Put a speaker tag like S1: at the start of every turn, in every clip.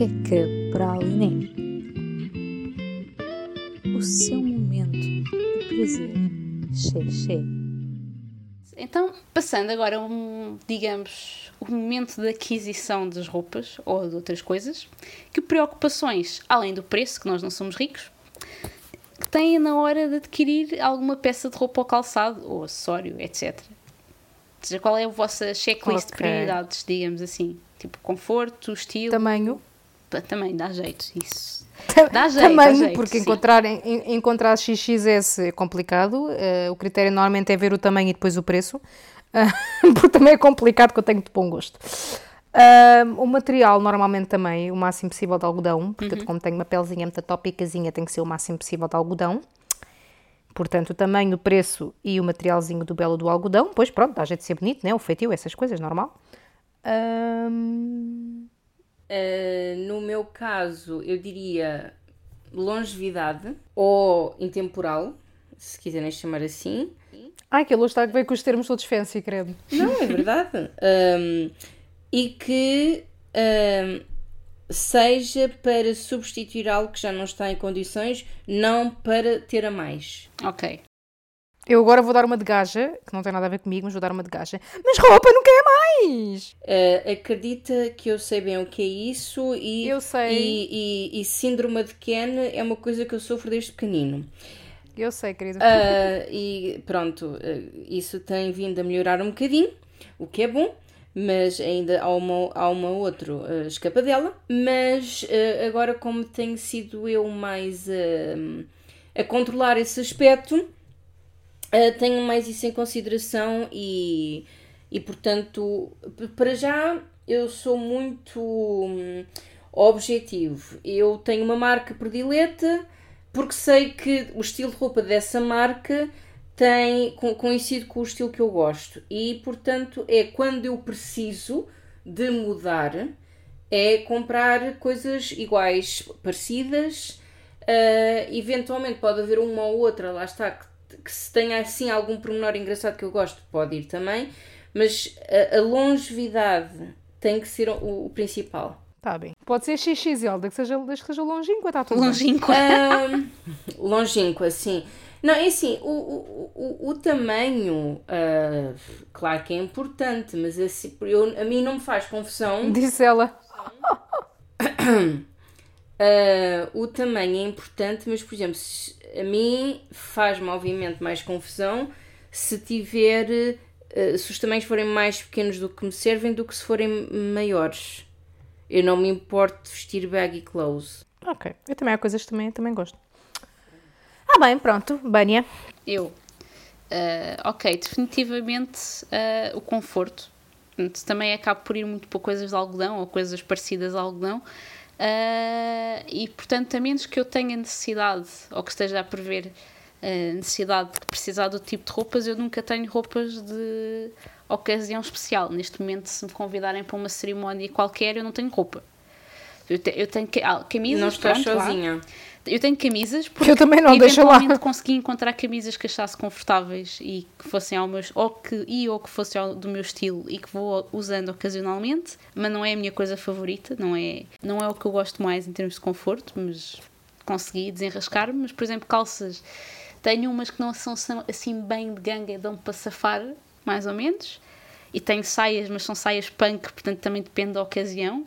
S1: que é que é praliné? O seu momento de prazer. Xê.
S2: Então, passando agora, um, digamos, o momento da aquisição das roupas ou de outras coisas, que preocupações, além do preço, que nós não somos ricos, que têm na hora de adquirir alguma peça de roupa ou calçado, ou acessório, etc. Ou seja, qual é a vossa checklist de
S3: Ok.
S2: prioridades, digamos assim? Tipo, conforto, estilo...
S3: Tamanho.
S2: Também dá jeito, isso. Dá jeito,
S3: Tamanho,
S2: dá jeito,
S3: porque
S2: sim.
S3: encontrar, en- encontrar XXS é complicado. eh, o critério normalmente é ver o tamanho e depois o preço. Ah, porque também é complicado, que eu tenho de bom gosto. Ah, o material, normalmente também, o máximo possível de algodão. Portanto, como tenho uma pelezinha muito tópicazinha, tem que ser o máximo possível de algodão. Portanto, o tamanho, o preço e o materialzinho do belo do algodão. Pois pronto, dá jeito de ser bonito, né? O feitio, essas coisas, normal.
S4: Uh, no meu caso, eu diria longevidade ou intemporal, se quiserem chamar assim.
S3: Ai, que luz está que veio com os termos todos fancy, credo.
S4: Não, é verdade. Um, e que um, seja para substituir algo que já não está em condições, não para ter a mais.
S2: Ok.
S3: Eu agora vou dar uma de gaja, que não tem nada a ver comigo, mas vou dar uma de gaja. Mas roupa não quer mais!
S4: Uh, acredita que eu sei bem o que é isso e,
S3: Eu sei.
S4: e, e, e síndrome de Ken é uma coisa que eu sofro desde pequenino.
S3: Eu sei, querida.
S4: Ah, e pronto, ah, isso tem vindo a melhorar um bocadinho, o que é bom, mas ainda há uma, há uma outra ah, escapadela. Mas ah, agora, como tenho sido eu mais ah, a controlar esse aspecto, tenho mais isso em consideração e, e portanto, para já eu sou muito hum, objetivo. Eu tenho uma marca predileta porque sei que o estilo de roupa dessa marca tem co- coincide com o estilo que eu gosto e portanto é quando eu preciso de mudar é comprar coisas iguais, parecidas. Ah, eventualmente pode haver uma ou outra, lá está, que, que se tenha assim algum pormenor engraçado que eu gosto, pode ir também, mas a, a longevidade tem que ser o, o principal.
S3: Tá bem. Pode ser XXL, desde que seja, desde que seja longínqua, está tudo bem.
S2: Longínqua.
S4: Ahm, longínqua, sim. Não, é assim, o, o, o, o tamanho, ah, claro que é importante, mas assim, eu, a mim não me faz confusão.
S3: Disse ela.
S4: Ah, o tamanho é importante, mas, por exemplo, se- a mim faz-me, obviamente, mais confusão se tiver. ah, se os tamanhos forem mais pequenos do que me servem do que se forem maiores. Eu não me importo de vestir baggy clothes.
S3: Ok. Eu também há coisas que também, também gosto. Ah, bem, pronto. Bânia.
S2: Eu. Ah, ok, definitivamente ah, o conforto. Portanto, também acabo por ir muito por coisas de algodão ou coisas parecidas a algodão. Ah, e portanto, a menos que eu tenha necessidade ou que esteja a prever a necessidade de precisar do tipo de roupas, eu nunca tenho roupas de ocasião especial. Neste momento, se me convidarem para uma cerimónia qualquer, eu não tenho roupa. Eu, te- eu tenho ah, camisas,
S4: Não estás
S2: pronto, lá. Eu tenho camisas porque
S3: Eu também não, deixa lá.
S2: consegui encontrar camisas que achasse confortáveis e que fossem ao meu, ou que, e ou que fossem ao- do meu estilo e que vou usando ocasionalmente, mas não é a minha coisa favorita, não é, não é o que eu gosto mais em termos de conforto, mas consegui desenrascar-me, mas por exemplo calças, tenho umas que não são são assim bem de ganga e dão para safar, mais ou menos, e tenho saias, mas são saias punk, portanto também depende da ocasião.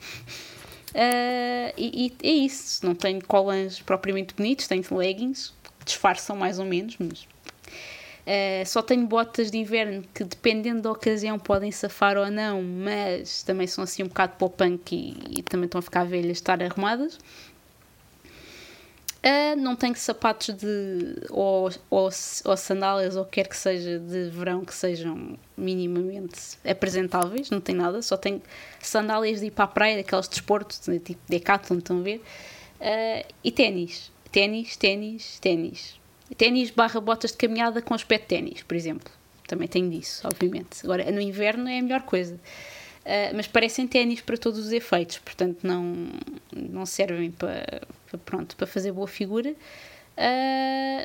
S2: Ah, e, e é isso, não tenho colãs propriamente bonitos, tenho leggings, disfarçam mais ou menos, mas ah, só tenho botas de inverno que dependendo da ocasião podem safar ou não, mas também são assim um bocado para o punk e, e também estão a ficar velhas estar arrumadas. Ah, não tenho sapatos de ou, ou, ou sandálias ou o que quer que seja de verão que sejam minimamente apresentáveis, não tenho nada, só tenho sandálias de ir para a praia, daquelas de desporto, de tipo Decathlon, estão a ver? Ah, e ténis, ténis, ténis, ténis. Ténis barra botas de caminhada com aspecto ténis, por exemplo. Também tenho disso, obviamente. Agora, no inverno é a melhor coisa. Ah, mas parecem ténis para todos os efeitos, portanto não, não servem para, pronto, para fazer boa figura.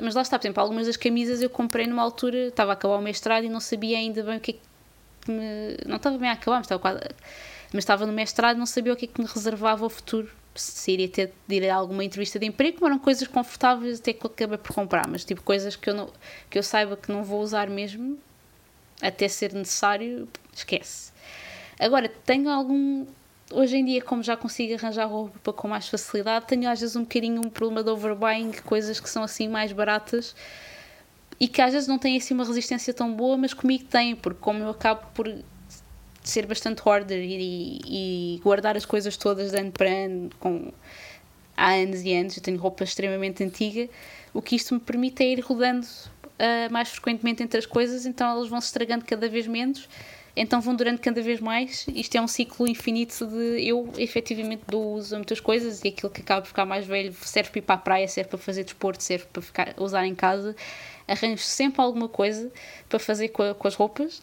S2: mas lá está, por exemplo, algumas das camisas eu comprei numa altura, estava a acabar o mestrado e não sabia ainda bem o que é que me. Não estava bem a acabar, mas estava quase. Mas estava no mestrado e não sabia o que é que me reservava o futuro. Se iria ter de ir a alguma entrevista de emprego, eram coisas confortáveis até que eu acabei por comprar, mas tipo coisas que eu, não, que eu saiba que não vou usar mesmo, até ser necessário, esquece. Agora, tenho algum. Hoje em dia, como já consigo arranjar roupa com mais facilidade, tenho às vezes um bocadinho um problema de overbuying, coisas que são assim mais baratas e que às vezes não têm assim uma resistência tão boa, mas comigo têm, porque como eu acabo por ser bastante hoarder e, e guardar as coisas todas de ano para ano, com, há anos e anos, eu tenho roupa extremamente antiga, o que isto me permite é ir rodando uh, mais frequentemente entre as coisas, então elas vão se estragando cada vez menos então vão durando cada vez mais. Isto é um ciclo infinito de eu efetivamente dou uso a muitas coisas e aquilo que acaba de ficar mais velho serve para ir para a praia, serve para fazer desporto, serve para ficar, usar em casa. Arranjo sempre alguma coisa para fazer com, a, com as roupas.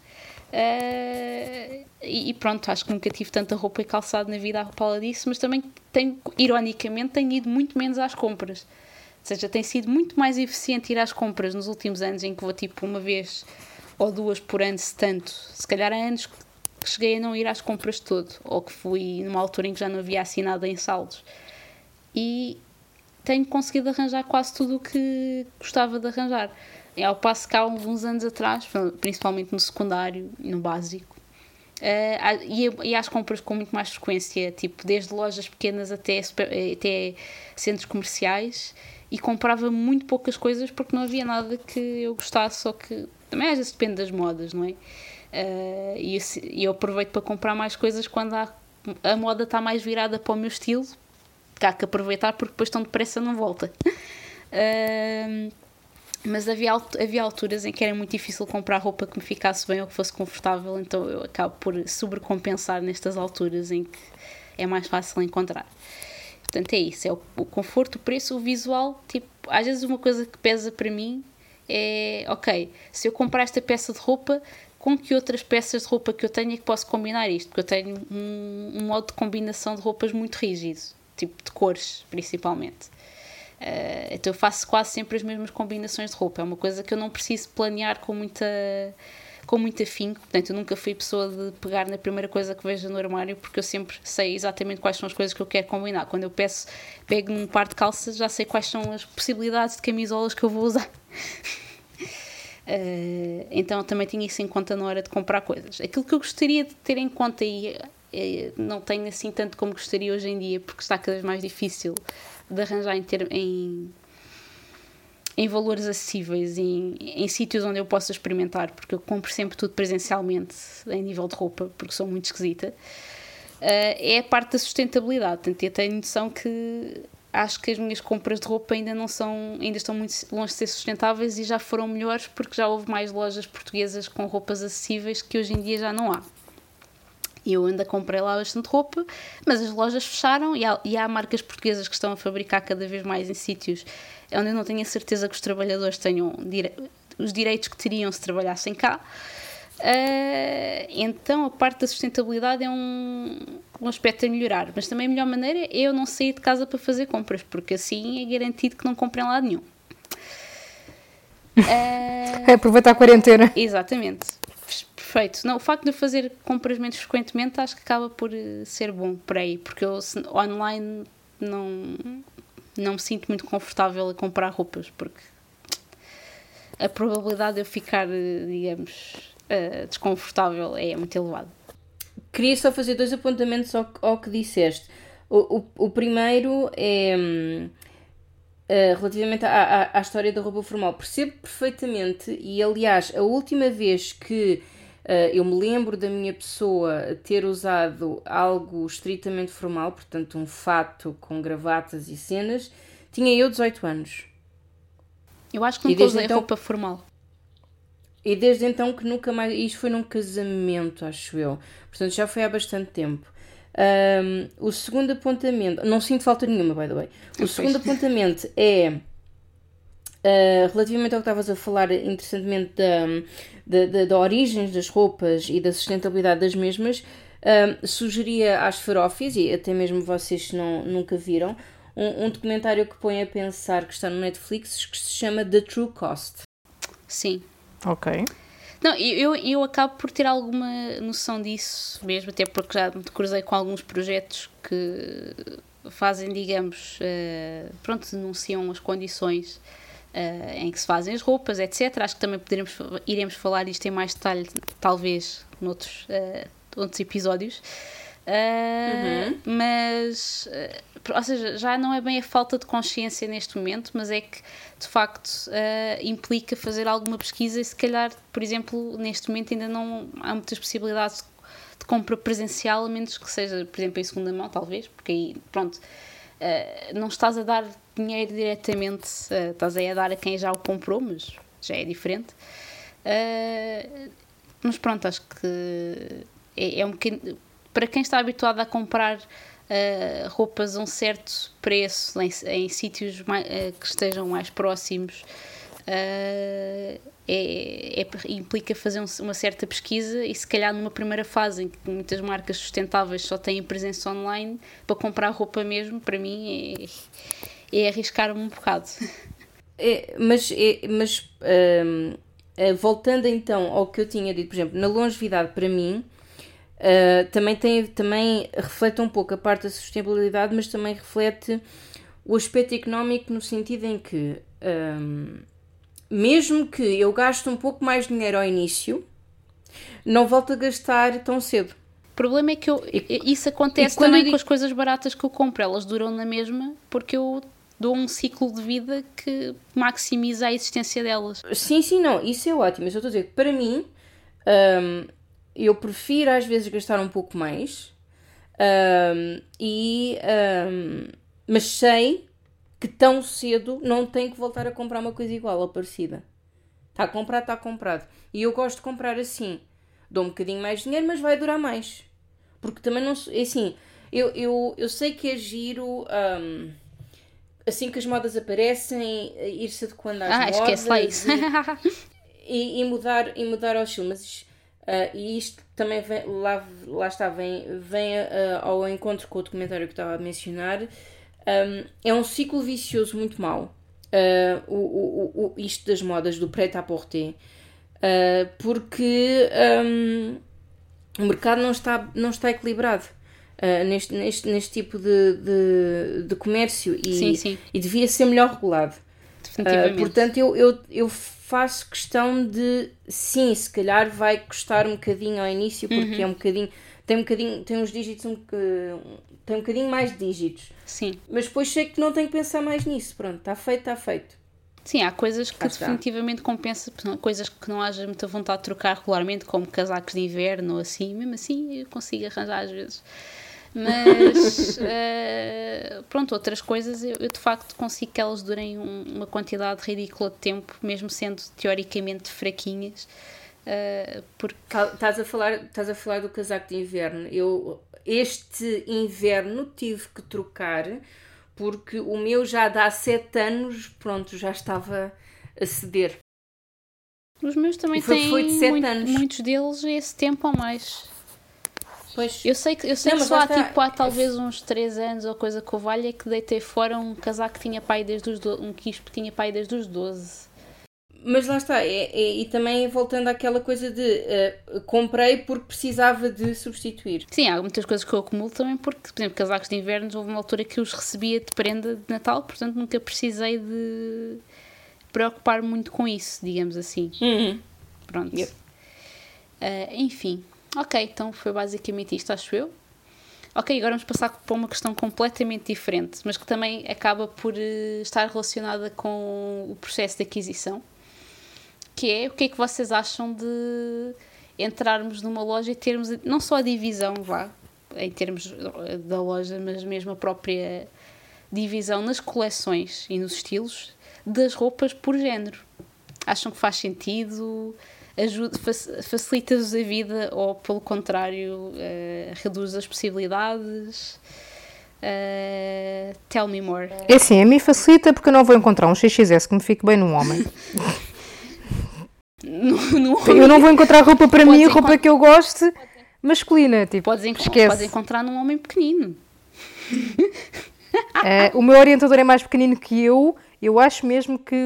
S2: Uh, e, pronto, acho que nunca tive tanta roupa e calçado na vida à pala disso, mas também tenho, ironicamente, tenho ido muito menos às compras. Ou seja, tem sido muito mais eficiente ir às compras nos últimos anos em que vou tipo uma vez ou duas por ano, se tanto. Se calhar há anos que cheguei a não ir às compras todo, ou que fui numa altura em que já não havia assinado em saldos. E tenho conseguido arranjar quase tudo o que gostava de arranjar. É ao passo que há alguns anos atrás, principalmente no secundário e no básico, uh, ia, às compras com muito mais frequência, tipo desde lojas pequenas até, até centros comerciais e comprava muito poucas coisas porque não havia nada que eu gostasse ou que também às vezes depende das modas, não é? Uh, e, e eu aproveito para comprar mais coisas quando há, a moda está mais virada para o meu estilo, que há que aproveitar porque depois tão depressa não volta. Uh, mas havia, havia alturas em que era muito difícil comprar roupa que me ficasse bem ou que fosse confortável, então eu acabo por sobrecompensar nestas alturas em que é mais fácil encontrar. Portanto, é isso: é o, o conforto, o preço, o visual. Tipo, às vezes, uma coisa que pesa para mim é ok, se eu comprar esta peça de roupa, com que outras peças de roupa que eu tenho é que posso combinar isto? Porque eu tenho um, um modo de combinação de roupas muito rígido, tipo de cores principalmente. Uh, então eu faço quase sempre as mesmas combinações de roupa. É uma coisa que eu não preciso planear com muita com muito afinco, portanto eu nunca fui pessoa de pegar na primeira coisa que vejo no armário porque eu sempre sei exatamente quais são as coisas que eu quero combinar. Quando eu peço, pego num par de calças, já sei quais são as possibilidades de camisolas que eu vou usar. Uh, então também tinha isso em conta na hora de comprar coisas. Aquilo que eu gostaria de ter em conta e é, não tenho assim tanto como gostaria hoje em dia, porque está cada vez mais difícil de arranjar em, ter, em, em valores acessíveis, em, em sítios onde eu possa experimentar, porque eu compro sempre tudo presencialmente em nível de roupa, porque sou muito esquisita. Uh, é a parte da sustentabilidade. Portanto, eu tenho noção que acho que as minhas compras de roupa ainda não são, ainda estão muito longe de ser sustentáveis e já foram melhores porque já houve mais lojas portuguesas com roupas acessíveis que hoje em dia já não há. Eu ainda comprei lá bastante roupa, mas as lojas fecharam e há, e há marcas portuguesas que estão a fabricar cada vez mais em sítios onde eu não tenho a certeza que os trabalhadores tenham dire os direitos que teriam se trabalhassem cá. Uh, então a parte da sustentabilidade é um, um aspecto a melhorar, mas também a melhor maneira é eu não sair de casa para fazer compras, porque assim é garantido que não comprem lá nenhum.
S3: Uh, é aproveitar a quarentena.
S2: Exatamente. Perfeito. Não, o facto de eu fazer compras menos frequentemente acho que acaba por eh, ser bom por aí, porque eu online não, não me sinto muito confortável a comprar roupas, porque a probabilidade de eu ficar, digamos, uh, desconfortável é muito elevado.
S4: Queria só fazer dois apontamentos ao, ao que disseste. O, o, o primeiro é uh, relativamente à, à, à, história da roupa formal. Percebo perfeitamente, e aliás, a última vez que eu me lembro da minha pessoa ter usado algo estritamente formal, portanto, um fato com gravatas e cenas, tinha eu 18 anos.
S2: Eu acho que nunca usei então... roupa formal.
S4: E desde então que nunca mais. Isto foi num casamento, acho eu. Portanto, já foi há bastante tempo. Um, o segundo apontamento. Não sinto falta nenhuma, by the way. O segundo apontamento é. Uh, relativamente ao que estavas a falar interessantemente da, da, da, da origens das roupas e da sustentabilidade das mesmas, uh, sugeria às farófias, e até mesmo vocês não, nunca viram, um, um documentário que põe a pensar que está no Netflix que se chama The True Cost.
S2: Sim,
S3: Ok.
S2: Não, eu, eu, eu acabo por ter alguma noção disso mesmo, até porque já me cruzei com alguns projetos que fazem, digamos, uh, pronto, denunciam as condições uh, em que se fazem as roupas, etc. Acho que também poderemos, iremos falar isto em mais detalhe, talvez, noutros uh, outros episódios. Uh, uhum. Mas, ou seja, já não é bem a falta de consciência neste momento, mas é que de facto implica fazer alguma pesquisa e se calhar, por exemplo, neste momento ainda não há muitas possibilidades de compra presencial, a menos que seja, por exemplo, em segunda mão, talvez, porque aí, pronto, não estás a dar dinheiro diretamente, estás aí a dar a quem já o comprou, mas já é diferente. mas pronto, acho que é, é um bocadinho para quem está habituado a comprar uh, roupas a um certo preço em, em sítios mais, uh, que estejam mais próximos, uh, é, é, implica fazer um, uma certa pesquisa e se calhar numa primeira fase em que muitas marcas sustentáveis só têm presença online para comprar roupa mesmo, para mim é, é arriscar-me um bocado.
S4: É, mas é, mas um, voltando então ao que eu tinha dito, por exemplo, na longevidade para mim Uh, também, tem, também reflete um pouco a parte da sustentabilidade, mas também reflete o aspecto económico no sentido em que, um, mesmo que eu gaste um pouco mais de dinheiro ao início, não volto a gastar tão cedo.
S2: O problema é que eu, isso acontece também digo... com as coisas baratas que eu compro, elas duram na mesma porque eu dou um ciclo de vida que maximiza a existência delas.
S4: Sim, sim, não, isso é ótimo, mas eu estou a dizer que para mim. Um, eu prefiro às vezes gastar um pouco mais, um, e, um, mas sei que tão cedo não tenho que voltar a comprar uma coisa igual ou parecida. Está comprado, está comprado. E eu gosto de comprar assim. Dou um bocadinho mais de dinheiro, mas vai durar mais. Porque também não. É assim, eu, eu, eu sei que é giro. Um, assim que as modas aparecem, ir-se adequando às
S2: ah,
S4: modas.
S2: esquece lá isso.
S4: E, e, mudar, e mudar aos filmes. Uh, e isto também vem, lá, lá está, vem, vem uh, ao encontro com o documentário que estava a mencionar. Um, é um ciclo vicioso muito mau. Uh, o, o, o, isto das modas do prêt-à-porter. porque um, o mercado não está, não está equilibrado. Neste, neste, neste tipo de, de, de comércio e,
S2: sim, sim.
S4: e devia ser melhor regulado. portanto, eu, eu, eu faço questão de sim, se calhar vai custar um bocadinho ao início, porque uhum. é um bocadinho. Tem um bocadinho, tem uns dígitos, um, tem um bocadinho mais de dígitos.
S2: Sim.
S4: Mas depois sei que não tenho que pensar mais nisso. Pronto, está feito, está feito.
S2: Sim, há coisas que definitivamente compensa, coisas que não haja muita vontade de trocar regularmente, como casacos de inverno ou assim, mesmo assim eu consigo arranjar às vezes. Mas uh, pronto, outras coisas eu, eu, de facto consigo que elas durem um, uma quantidade ridícula de tempo, mesmo sendo teoricamente fraquinhas. Uh, porque...
S4: Estás a, falar, estás a falar do casaco de inverno. Eu este inverno tive que trocar porque o meu já dá 7 anos, pronto, já estava a ceder.
S2: Os meus também foi, têm foi de muito, anos. muitos deles esse tempo ou mais. Pois. Eu sei que, eu sei não, que só há, tipo, há talvez uns 3 anos ou coisa que eu valha que deitei fora um casaco que tinha pai desde os do... um quispo que tinha pai desde os 12.
S4: Mas lá está, é, é, e também voltando àquela coisa de uh, comprei porque precisava de substituir.
S2: Sim, há muitas coisas que eu acumulo também porque, por exemplo, casacos de inverno, houve uma altura que eu os recebia de prenda de Natal, portanto nunca precisei de preocupar muito com isso, digamos assim.
S4: Uhum.
S2: Pronto. Yep. Uh, enfim, Ok, então foi basicamente isto, acho eu. Ok, agora vamos passar para uma questão completamente diferente, mas que também acaba por uh, estar relacionada com o processo de aquisição, que é o que é que vocês acham de entrarmos numa loja e termos não só a divisão, vá, em termos da loja, mas mesmo a própria divisão nas coleções e nos estilos das roupas por género. Acham que faz sentido? Ajuda, facilita-vos a vida ou, pelo contrário, uh, reduz as possibilidades? Uh, tell me more.
S3: É assim, a mim facilita porque eu não vou encontrar um XXS que me fique bem num homem.
S2: no, no
S3: eu não vou encontrar roupa para mim, roupa que eu goste, masculina. Tipo, podes, enco esquece.
S2: podes encontrar num homem pequenino.
S3: uh, o meu orientador é mais pequenino que eu. Eu acho mesmo que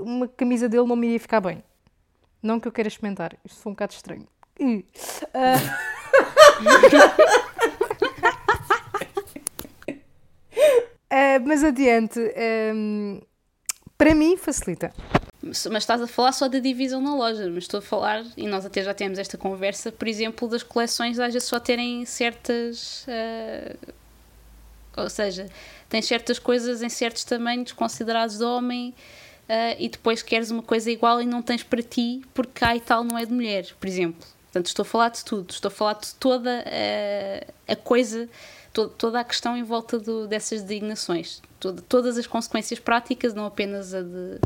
S3: uma camisa dele não me ia ficar bem. Não que eu queira experimentar, isto foi um bocado estranho. Ah. Ah, mas adiante, ahm, para mim facilita.
S2: Mas mas estás a falar só da divisão na loja, mas estou a falar, e nós até já temos esta conversa, por exemplo, das coleções às vezes só terem certas. ah, ou seja, tens certas coisas em certos tamanhos considerados de homem ah, e depois queres uma coisa igual e não tens para ti porque cá e tal não é de mulher, por exemplo. Portanto, estou a falar de tudo, estou a falar de toda ah, a coisa, to- toda a questão em volta do- dessas designações, todas as consequências práticas, não apenas a de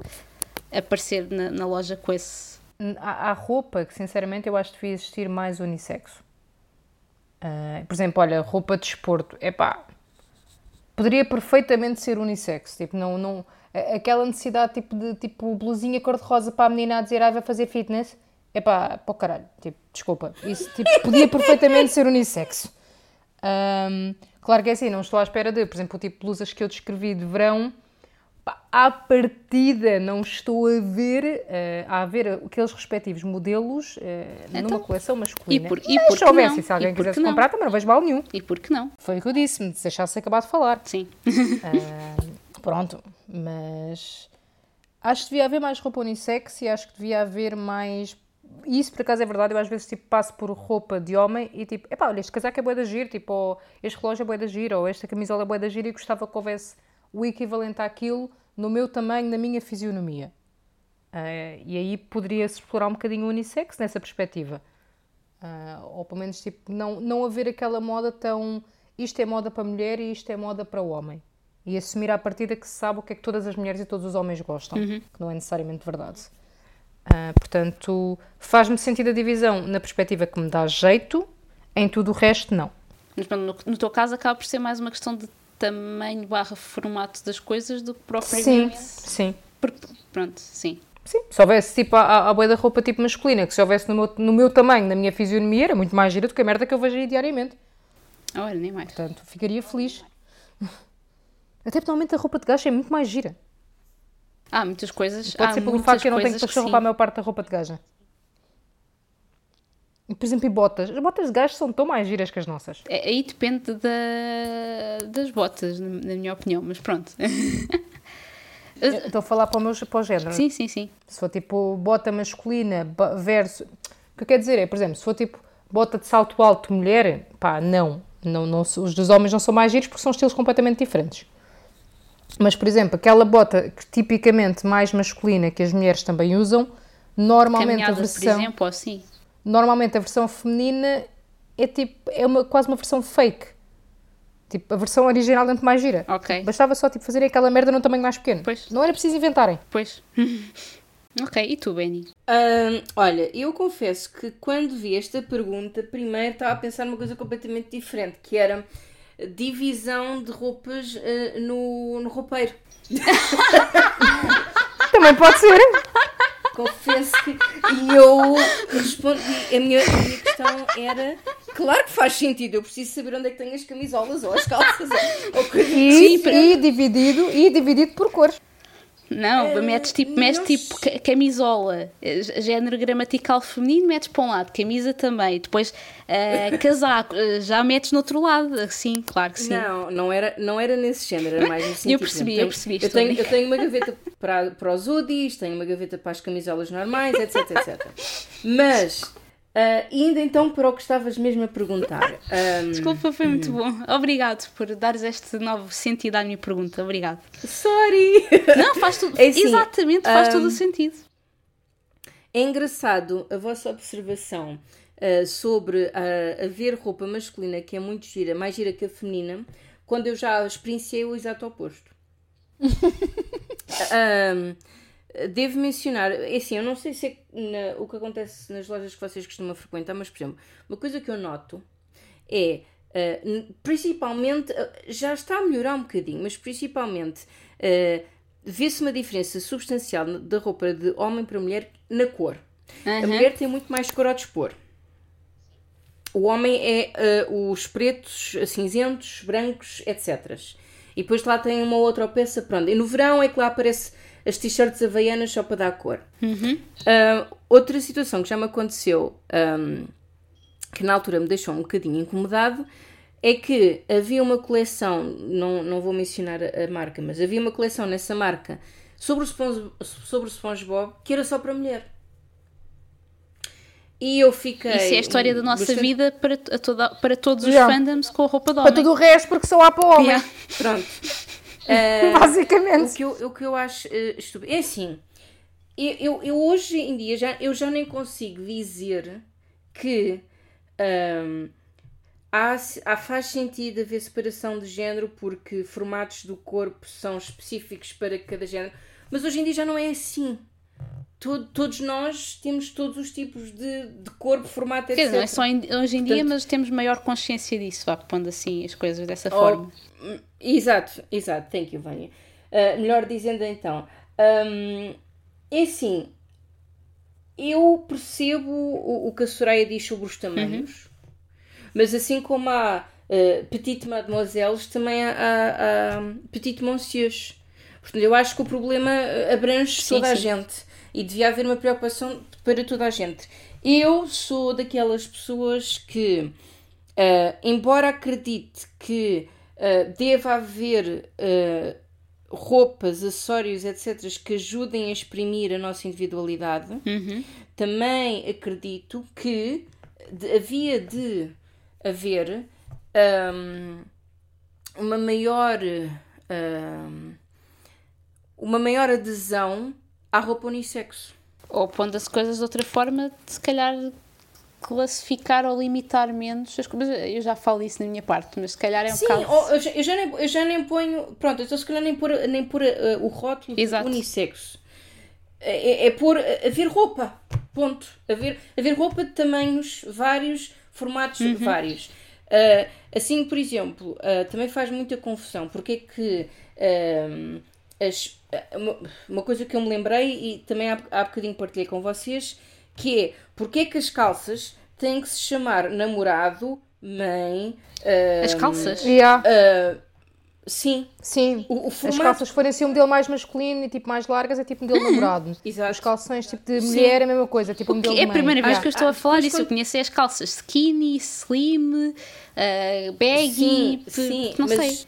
S2: aparecer na, na loja com esse.
S3: Há, roupa que, sinceramente, eu acho que devia existir mais unissexo. Ah, por exemplo, olha, roupa de desporto. Epá, poderia perfeitamente ser unissex. Tipo, não, não, a- aquela necessidade tipo, de tipo, blusinha cor-de-rosa para a menina a dizer ah, vai fazer fitness. Epá, para o caralho. Tipo, desculpa. Isso tipo, podia perfeitamente ser unissex. Ahm, claro que é assim, não estou à espera de, por exemplo, o tipo de blusas que eu descrevi de verão. Pá, à partida não estou a ver, eh, a ver aqueles respectivos modelos numa
S2: Então,
S3: coleção masculina.
S2: e por- e
S3: Mas
S2: por
S3: se houvesse,
S2: não?
S3: se alguém quisesse
S2: não?
S3: comprar, também não vejo mal nenhum.
S2: E por que não?
S3: Foi o que eu disse, me deixasse acabar de falar.
S2: Sim.
S3: Ah, pronto, mas acho que devia haver mais roupa unissex e acho que devia haver mais. E isso por acaso é verdade, eu às vezes tipo, passo por roupa de homem e tipo, epá, olha, este casaco é bué da giro, tipo, ou este relógio é bué da giro, ou esta camisola é bué da giro e gostava que houvesse o equivalente àquilo no meu tamanho, na minha fisionomia. Ah, e aí poderia-se explorar um bocadinho o unissex nessa perspectiva. Ah, ou pelo menos tipo, não, não haver aquela moda tão isto é moda para mulher e isto é moda para o homem. E assumir à partida que se sabe o que é que todas as mulheres e todos os homens gostam, que não é necessariamente verdade. Ah, portanto, faz-me sentido a divisão na perspectiva que me dá jeito, em tudo o resto, não.
S2: Mas no, no teu caso acaba por ser mais uma questão de tamanho barra formato das coisas do que
S3: Sim,
S2: propriamente.
S3: sim.
S2: Porque, pronto, sim.
S3: Sim, se houvesse tipo a, a, a boia da roupa tipo masculina, que se houvesse no meu, no meu tamanho, na minha fisionomia, era muito mais gira do que a merda que eu vejo aí diariamente.
S2: Olha, nem mais.
S3: Portanto, ficaria feliz. Até normalmente a roupa de gajo é muito mais gira.
S2: Há muitas coisas.
S3: Pode
S2: há
S3: ser pelo facto que eu não tenho paixão
S2: sim.
S3: para a maior parte da roupa de gaja. Por exemplo, e botas. As botas de gajo são tão mais giras que as nossas.
S2: É, Aí depende da, das botas, na, minha opinião, mas pronto.
S3: Estou a falar para o, meu, para o género.
S2: sim, sim, sim.
S3: Se for tipo bota masculina versus. O que eu quero dizer é, por exemplo, se for tipo bota de salto alto mulher, pá, não. não, não os dos homens não são mais giros porque são estilos completamente diferentes. Mas, por exemplo, aquela bota que tipicamente mais masculina que as mulheres também usam, normalmente a
S2: Caminhada, por
S3: versão.
S2: exemplo, ou assim.
S3: Normalmente a versão feminina é tipo, é uma, quase uma versão fake. Tipo, a versão original é muito mais gira.
S2: Ok.
S3: Bastava só tipo, fazerem aquela merda num tamanho mais pequeno.
S2: Pois.
S3: Não era preciso inventarem.
S2: Pois. ok, e tu, Benny?
S4: Hum, olha, eu confesso que quando vi esta pergunta, primeiro estava a pensar numa coisa completamente diferente, que era divisão de roupas eh, no, no roupeiro.
S3: Também pode ser.
S4: Confesso que e eu respondi, a minha, a minha questão era, claro que faz sentido, eu preciso saber onde é que tenho as camisolas ou as calças ou, ou coisas
S3: E,
S4: assim.
S3: e dividido, e dividido por cores.
S2: Não,
S4: Eh,
S2: metes tipo, metes
S4: não
S2: tipo ca- camisola, eh, género gramatical feminino, metes para um lado, camisa também, depois eh, casaco, já metes no outro lado, sim, claro que sim.
S4: Não, não era, não era nesse género, era mais no sentido.
S2: percebi, eu percebi,
S4: Eu tenho, eu tenho uma gaveta para, para os hoodies, tenho uma gaveta para as camisolas normais, etc, etc. Mas, ah, indo então para o que estavas mesmo a perguntar. ah,
S2: Desculpa, foi muito bom. Obrigado por dares este novo sentido à minha pergunta. Obrigado.
S4: sorry!
S2: Não, faz tudo.
S3: um,
S4: É assim,
S2: exatamente, faz
S4: ahm,
S2: todo o sentido.
S4: É engraçado a vossa observação ah, sobre ah, haver roupa masculina que é muito gira, mais gira que a feminina, quando eu já experienciei o exato oposto. Ahm, devo mencionar, é assim, eu não sei se é na- o que acontece nas lojas que vocês costumam frequentar, mas, por exemplo, uma coisa que eu noto é, n- principalmente, ah, já está a melhorar um bocadinho, mas principalmente ah, vê-se uma diferença substancial da roupa de homem para mulher na cor. A
S2: Aham.
S4: mulher tem muito mais cor ao dispor. O homem é os pretos, cinzentos, brancos, etc. E depois lá tem uma outra peça, pronto. E no verão é que lá aparece as t-shirts havaianas só para dar cor. Uh, outra situação que já me aconteceu, um, que na altura me deixou um bocadinho incomodado, é que havia uma coleção, não, não vou mencionar a, marca, mas havia uma coleção nessa marca sobre o, Spon sobre o SpongeBob que era só para mulher. E eu fiquei.
S2: Isso é a história da nossa
S4: bastante-
S2: vida para, a toda, para todos os
S3: Yeah.
S2: fandoms com a roupa de
S3: Para
S2: homem.
S3: tudo o resto, porque só há para o homem.
S2: Yeah.
S4: Pronto. O,
S3: Basicamente.
S4: que eu, o que eu acho eh, estúpido. É assim. Eu, eu, eu hoje em dia já, eu já nem consigo dizer que ahm, há, há, faz sentido haver separação de género porque formatos do corpo são específicos para cada género, mas hoje em dia já não é assim. Todo- todos nós temos todos os tipos de, de corpo, formato,
S2: Quer
S4: etc.
S2: dizer, não é só em- hoje em dia,
S4: Portanto-
S2: mas temos maior consciência disso, vá, pondo assim as coisas dessa forma.
S4: Exato, exato, thank you, Vânia. Uh, melhor dizendo então, hum, é assim, eu percebo o, o que a Soraya diz sobre os tamanhos, mas assim como há uh, petite mademoiselles, também há, há, há petite monsieurs. Portanto, eu acho que o problema abrange
S2: Sim,
S4: toda a
S2: sim.
S4: gente e devia haver uma preocupação para toda a gente. Eu sou daquelas pessoas que, uh, embora acredite que uh, deva haver uh, roupas, acessórios, etc., que ajudem a exprimir a nossa individualidade,
S2: Uhum.
S4: também acredito que de- havia de haver hum, uma maior hum, uma maior adesão à roupa unissexo.
S2: Ou pondo as coisas de outra forma, se calhar classificar ou limitar menos as coisas. Eu já falo isso na minha parte, mas se calhar é um
S4: Sim,
S2: bocado.
S4: ou- eu, já, eu já nem, eu já nem ponho. Pronto, então se calhar nem pôr, nem pôr uh, o rótulo de
S2: Exato.
S4: unissexo. É, é pôr. uh, haver roupa. Ponto. Haver, haver roupa de tamanhos vários, formatos vários. Uh, assim, por exemplo, uh, também faz muita confusão. Porque é que. as- uma, uma coisa que eu me lembrei e também há, há bocadinho partilhei com vocês, que é porque é que as calças têm que se chamar namorado, mãe.
S2: As
S4: um,
S2: calças?
S3: Yeah.
S4: Uh, sim,
S3: Sim.
S4: o, o
S3: As
S4: formato.
S3: calças forem assim um modelo mais masculino e tipo mais largas é tipo modelo namorado.
S4: Exato.
S3: Os calções tipo de
S4: Sim.
S3: mulher é a mesma coisa, tipo um modelo
S2: é a
S3: mãe.
S2: primeira vez que eu estou a
S4: Ah,
S2: falar
S4: mas
S2: disso. Eu
S4: quando-
S2: conheço é as calças skinny, slim, uh, baggy,
S4: Sim,
S2: p-
S4: sim,
S2: não
S4: mas
S2: sei.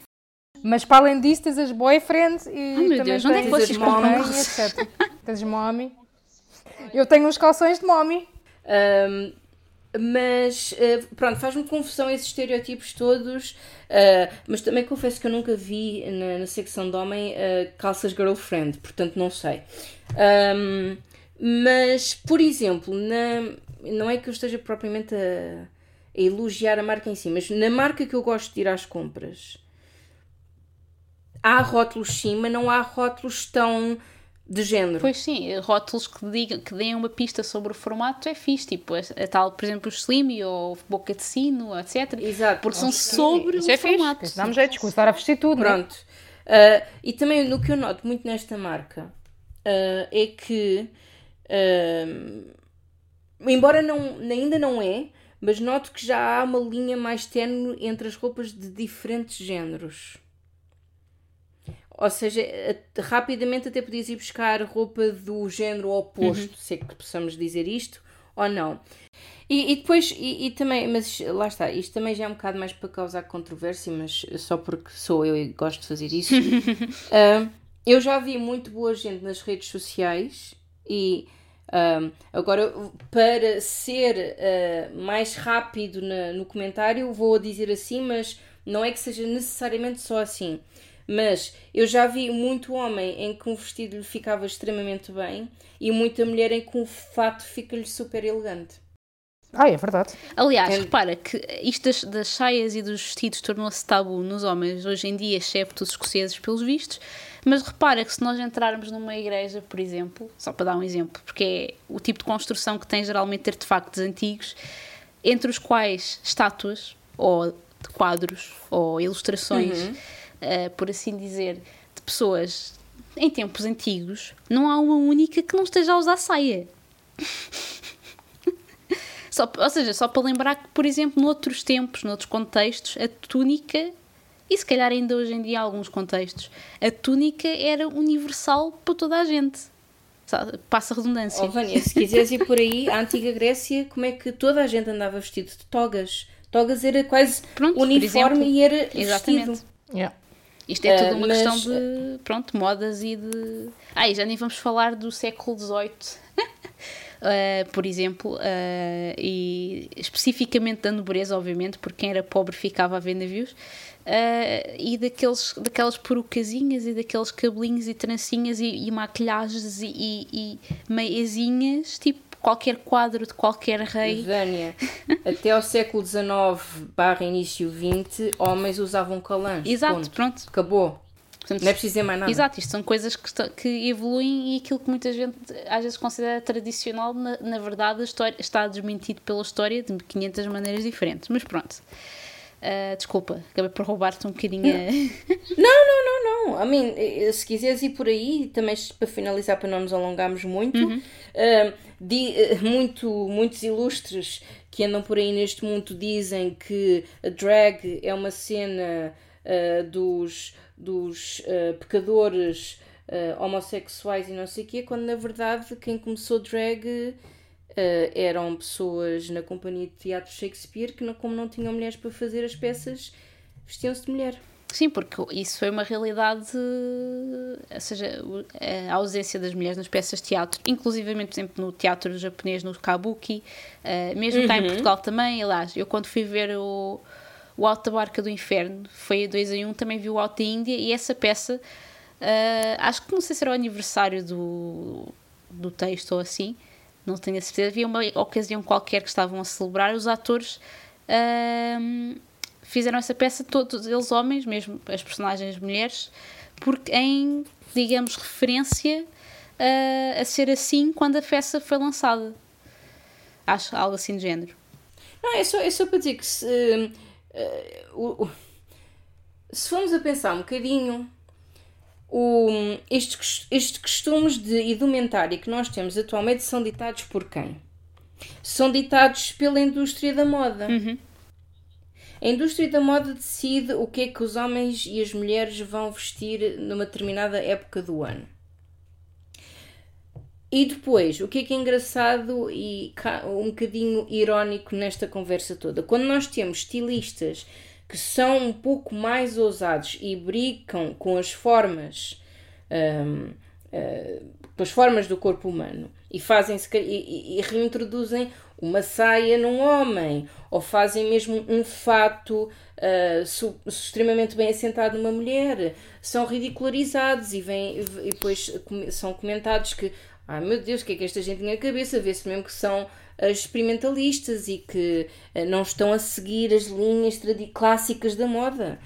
S3: Mas para além disso tens as boyfriends e
S2: meu
S3: também
S2: Deus, onde é que
S4: vocês
S3: as mommy,
S2: calças?
S3: etc. Tens mommy. Eu tenho uns calções de mommy.
S4: Um, mas uh, pronto, faz-me confusão esses estereótipos todos. uh, mas também confesso que eu nunca vi na, na secção de homem uh, calças girlfriend, portanto não sei. Um, mas, por exemplo, na, não é que eu esteja propriamente a, a elogiar a marca em si, mas na marca que eu gosto de ir às compras, há rótulos sim, mas não há rótulos tão de género.
S2: Pois sim, rótulos que, digam, que deem uma pista sobre o formato é fixe, tipo a, a tal, por exemplo, o slim ou boca de sino, etc.
S4: Exato.
S2: Porque são sobre
S3: Isso
S2: o
S3: é fixe.
S2: formato.
S3: Dá-me jeito de começar a vestir tudo. não é?
S4: Pronto. Uh, e também no que eu noto muito nesta marca uh, é que, uh, embora não, ainda não é, mas noto que já há uma linha mais tenue entre as roupas de diferentes géneros. Ou seja, a- rapidamente até podias ir buscar roupa do género oposto, se é que possamos dizer isto, ou não. E, e depois, e, e também, mas lá está, isto também já é um bocado mais para causar controvérsia, mas só porque sou eu e gosto de fazer isso. Ah, eu já vi muito boa gente nas redes sociais e agora para ser ah, mais rápido na- no comentário vou dizer assim, mas não é que seja necessariamente só assim. Mas eu já vi muito homem em que um vestido lhe ficava extremamente bem e muita mulher em que um fato fica-lhe super elegante.
S3: Ah, é verdade.
S2: Aliás,
S4: É-
S2: repara que isto das, das saias e dos vestidos tornou-se tabu nos homens hoje em dia, excepto os escoceses, pelos vistos. Mas repara que se nós entrarmos numa igreja, por exemplo, só para dar um exemplo, porque é o tipo de construção que tem geralmente artefactos antigos, entre os quais estátuas ou quadros ou ilustrações, eh, por assim dizer, de pessoas em tempos antigos, não há uma única que não esteja a usar saia. Só, ou seja, só para lembrar que, por exemplo, noutros tempos, noutros contextos, a túnica E se calhar ainda hoje em dia, em alguns contextos, a túnica era universal para toda a gente. Passa a redundância.
S4: Oh, Vânia, se quiseres ir por aí, a antiga Grécia, como é que toda a gente andava vestido de togas? Togas era quase
S2: Pronto,
S4: uniforme
S2: exemplo.
S4: e era
S2: Exatamente.
S4: vestido.
S3: Yeah.
S2: Isto é tudo
S4: Ah,
S2: uma
S4: mas,
S2: questão de, pronto, modas e de... Ah, e já nem vamos falar do século XVIII. Uh, por exemplo, uh, e especificamente da nobreza, obviamente, porque quem era pobre ficava a ver navios, uh, e daqueles, daquelas perucazinhas e daqueles cabelinhos e trancinhas e, e maquilhagens e, e, e meiazinhas, tipo qualquer quadro de qualquer rei.
S4: Vânia, até ao século XIX barra início XX, homens usavam colãs.
S2: Exato,
S4: Ponto.
S2: pronto.
S4: Acabou.
S2: Portanto,
S4: Não é preciso dizer mais nada.
S2: Exato, isto são coisas que, que evoluem e aquilo que muita gente às vezes considera tradicional, na, na verdade, a história, está desmentido pela história de 500 maneiras diferentes. Mas pronto. Ah, desculpa, acabei por roubar-te um bocadinho. a-
S4: Não, não, não. I mean, eh, se quiseres ir por aí, também para finalizar, para não nos alongarmos muito, eh, di- eh, muito, muitos ilustres que andam por aí neste mundo dizem que a drag é uma cena eh, dos, dos eh, pecadores eh, homossexuais e não sei o quê, quando na verdade quem começou drag eh, eram pessoas na companhia de teatro Shakespeare que, não, como não tinham mulheres para fazer as peças, vestiam-se de mulher.
S2: Sim, porque isso foi uma realidade, ou seja, a ausência das mulheres nas peças de teatro, inclusivamente, por exemplo, no teatro japonês, no kabuki, eh, mesmo cá em Portugal também, aliás, eu quando fui ver o, o Alto da Barca do Inferno, foi a 2 em 1, também vi o Alto da Índia, e essa peça, eh, acho que não sei se era o aniversário do, do texto ou assim, não tenho a certeza, havia uma ocasião qualquer que estavam a celebrar, os atores... ahm, fizeram essa peça, todos eles homens, mesmo as personagens mulheres, porque em, digamos, referência a, a ser assim quando a peça foi lançada. Acho algo assim de género.
S4: Não, é só, é só para dizer que se, eh, o- o- se formos a pensar um bocadinho, o, estes, estes costumes de indumentária que nós temos atualmente são ditados por quem? São ditados pela indústria da moda. A indústria da moda decide o que é que os homens e as mulheres vão vestir numa determinada época do ano. E depois, o que é que é engraçado e um bocadinho irónico nesta conversa toda? Quando nós temos estilistas que são um pouco mais ousados e brincam com as formas, hum, eh, com as formas do corpo humano e fazem e- e reintroduzem uma saia num homem ou fazem mesmo um fato ah, su- extremamente bem assentado numa mulher são ridicularizados e, vêm, e depois são comentados que ai meu Deus, o que é que esta gente tem na cabeça vê-se mesmo que são ah, experimentalistas e que ah, não estão a seguir as linhas clássicas da moda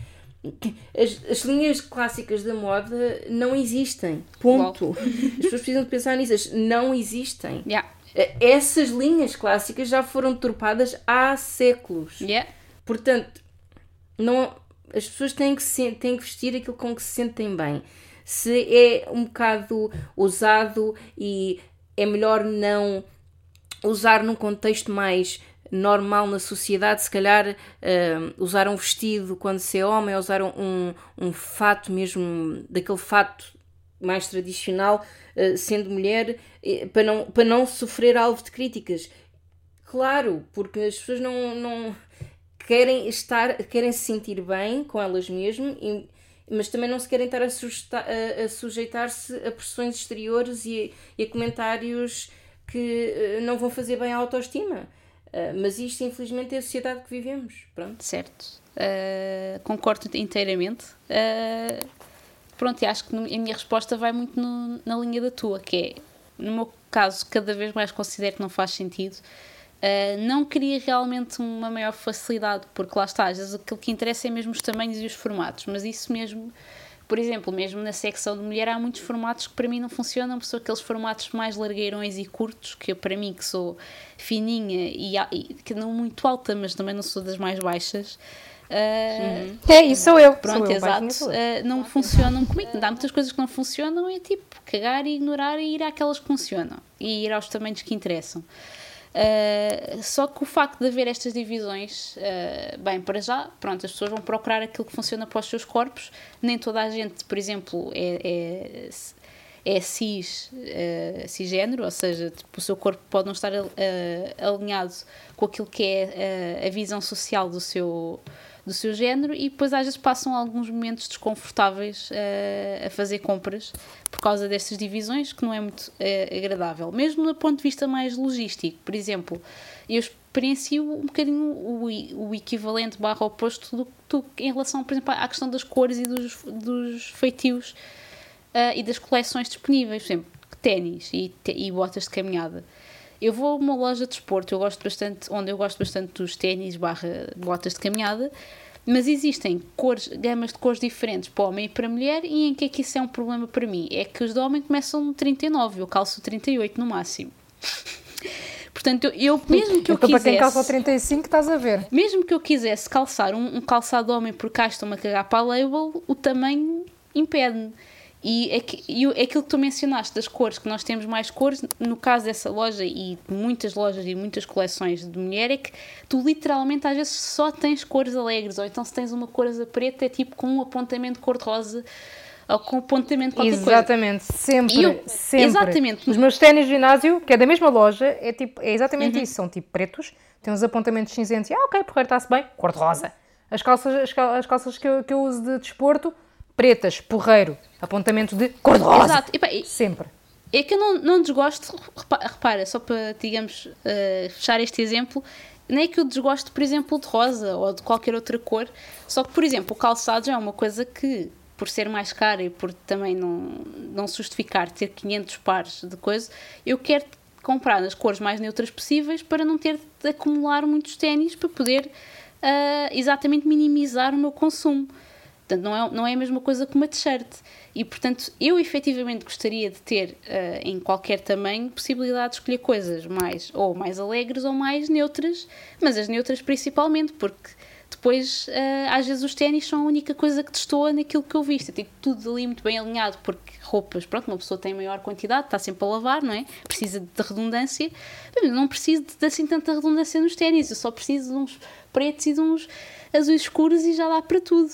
S4: as, as linhas clássicas da moda não existem. Ponto. As pessoas precisam de pensar nisso. As Não existem.
S2: Yeah.
S4: Eh, Essas linhas clássicas já foram deturpadas há séculos.
S2: Yeah.
S4: Portanto, não, as pessoas têm que, se, têm que vestir aquilo com que se sentem bem. Se é um bocado ousado e é melhor não usar num contexto mais normal na sociedade, se calhar ah, usar um vestido quando se é homem, usar um, um fato mesmo, daquele fato mais tradicional, ah, sendo mulher, eh, para não, para não sofrer alvo de críticas. Claro, porque as pessoas não, não querem estar, querem se sentir bem com elas mesmas, mas também não se querem estar a, a- a sujeitar-se a pressões exteriores e, e a comentários que eh, não vão fazer bem à autoestima. Mas isto, infelizmente, é a sociedade que vivemos. Pronto.
S2: Certo. Uh, concordo inteiramente. Uh, pronto, e acho que a minha resposta vai muito no- na linha da tua, que é, no meu caso, cada vez mais considero que não faz sentido. Uh, não queria realmente uma maior facilidade, porque lá está, às vezes aquilo que interessa é mesmo os tamanhos e os formatos, mas isso mesmo, por exemplo, mesmo na secção de mulher há muitos formatos que para mim não funcionam, são aqueles formatos mais largueirões e curtos, que eu, para mim, que sou fininha e, e que não muito alta, mas também não sou das mais baixas, uh,
S3: É, isso sou eu.
S2: Pronto,
S3: sou eu,
S2: exato. Uh, não funcionam comigo. Há muitas coisas que não funcionam, é tipo cagar e ignorar e ir àquelas que funcionam e ir aos tamanhos que interessam. Uh, só que o facto de haver estas divisões, uh, bem, para já, pronto, as pessoas vão procurar aquilo que funciona para os seus corpos. Nem toda a gente, por exemplo, é, é, é cis, uh, cisgênero, ou seja, tipo, o seu corpo pode não estar alinhado com aquilo que é a visão social do seu, do seu género e depois às vezes passam alguns momentos desconfortáveis uh, a fazer compras por causa destas divisões, que não é muito uh, agradável. Mesmo do ponto de vista mais logístico, por exemplo, eu experiencio um bocadinho o, o equivalente barra oposto do, do, em relação, por exemplo, à questão das cores e dos, dos feitios uh, e das coleções disponíveis, por exemplo, ténis e, e botas de caminhada. Eu vou a uma loja de esporte, eu gosto bastante, onde eu gosto bastante dos ténis barra botas de caminhada, mas existem cores, gamas de cores diferentes para homem e para mulher, e em que é que isso é um problema para mim? É que os de homem começam no 39, eu calço 38 no máximo. Portanto, eu, eu mesmo que eu, eu quisesse.
S3: para quem calça 35, estás a ver.
S2: Mesmo que eu quisesse calçar um, um calçado homem por cá estou-me a cagar para a label, o tamanho impede-me. E, e aquilo que tu mencionaste das cores, que nós temos mais cores, no caso dessa loja e muitas lojas e muitas coleções de mulher, é que tu literalmente às vezes só tens cores alegres, ou então se tens uma cor preta é tipo com um apontamento cor-de-rosa ou com um apontamento qualquer
S3: exatamente,
S2: coisa.
S3: sempre, eu, sempre. Exatamente. Os meus ténis de ginásio, que é da mesma loja, é, tipo, é exatamente uhum. isso, são tipo pretos, tem uns apontamentos cinzentos, e ah ok, porreiro está-se bem, cor-de-rosa. As calças, as, as calças que eu, que eu uso de desporto pretas, porreiro, apontamento de cor-de-rosa. Exato. E, Sempre.
S2: É que eu não, não desgosto, repara, só para, digamos, uh, fechar este exemplo, nem é que eu desgosto, por exemplo, de rosa ou de qualquer outra cor, só que, por exemplo, o calçado já é uma coisa que, por ser mais caro e por também não, não justificar ter 500 pares de coisa, eu quero comprar as cores mais neutras possíveis para não ter de acumular muitos ténis para poder uh, exatamente minimizar o meu consumo. Portanto, não é, não é a mesma coisa que uma t-shirt. E, portanto, eu efetivamente gostaria de ter, uh, em qualquer tamanho, possibilidade de escolher coisas mais, ou mais alegres ou mais neutras, mas as neutras principalmente, porque depois, uh, às vezes, os ténis são a única coisa que destoa naquilo que eu visto. Eu tenho tudo ali muito bem alinhado, porque roupas, pronto, uma pessoa tem maior quantidade, está sempre a lavar, não é? Precisa de redundância. Mas não preciso de assim tanta redundância nos ténis, eu só preciso de uns pretos e de uns azuis escuros e já dá para tudo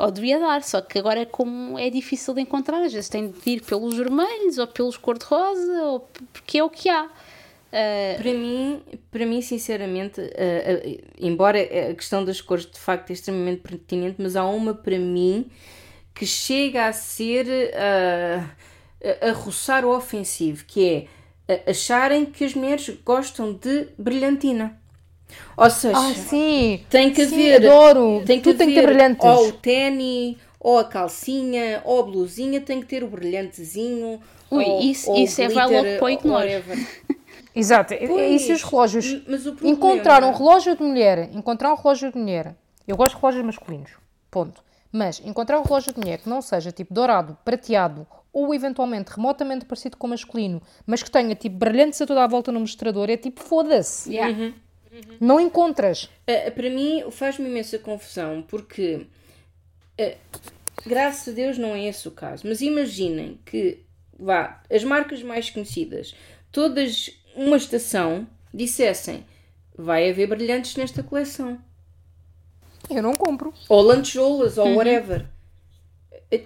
S2: ou devia dar, só que agora como é difícil de encontrar, às vezes tem de ir pelos vermelhos ou pelos cor-de-rosa, ou porque é o que há.
S4: Uh... Para mim, para mim sinceramente, uh, uh, embora a questão das cores de facto é extremamente pertinente, mas há uma para mim que chega a ser a roçar o ofensivo, que é acharem que as mulheres gostam de brilhantina. Ou seja,
S3: ah, sim,
S4: tem que
S3: sim,
S4: haver.
S3: Adoro. Tem que, haver, tem que ter brilhantes.
S4: Ou o ténis, ou a calcinha, ou a blusinha, tem que ter o brilhantezinho.
S2: Ui, ou, isso, ou isso é valor para o.
S3: Exato, pois, isso e os relógios. Mas o problema... Encontrar um relógio de mulher, encontrar um relógio de mulher. Eu gosto de relógios masculinos, ponto. Mas encontrar um relógio de mulher que não seja tipo dourado, prateado ou eventualmente remotamente parecido com o masculino, mas que tenha tipo brilhantes a toda a volta no mostrador, é tipo foda-se.
S2: Yeah. Uhum.
S3: Uhum. Não encontras.
S4: Uh, para mim faz-me imensa confusão porque, uh, graças a Deus, não é esse o caso. Mas imaginem que vá, as marcas mais conhecidas, todas uma estação, dissessem vai haver brilhantes nesta coleção.
S3: Eu não compro.
S4: Ou lantejoulas, ou uhum. whatever.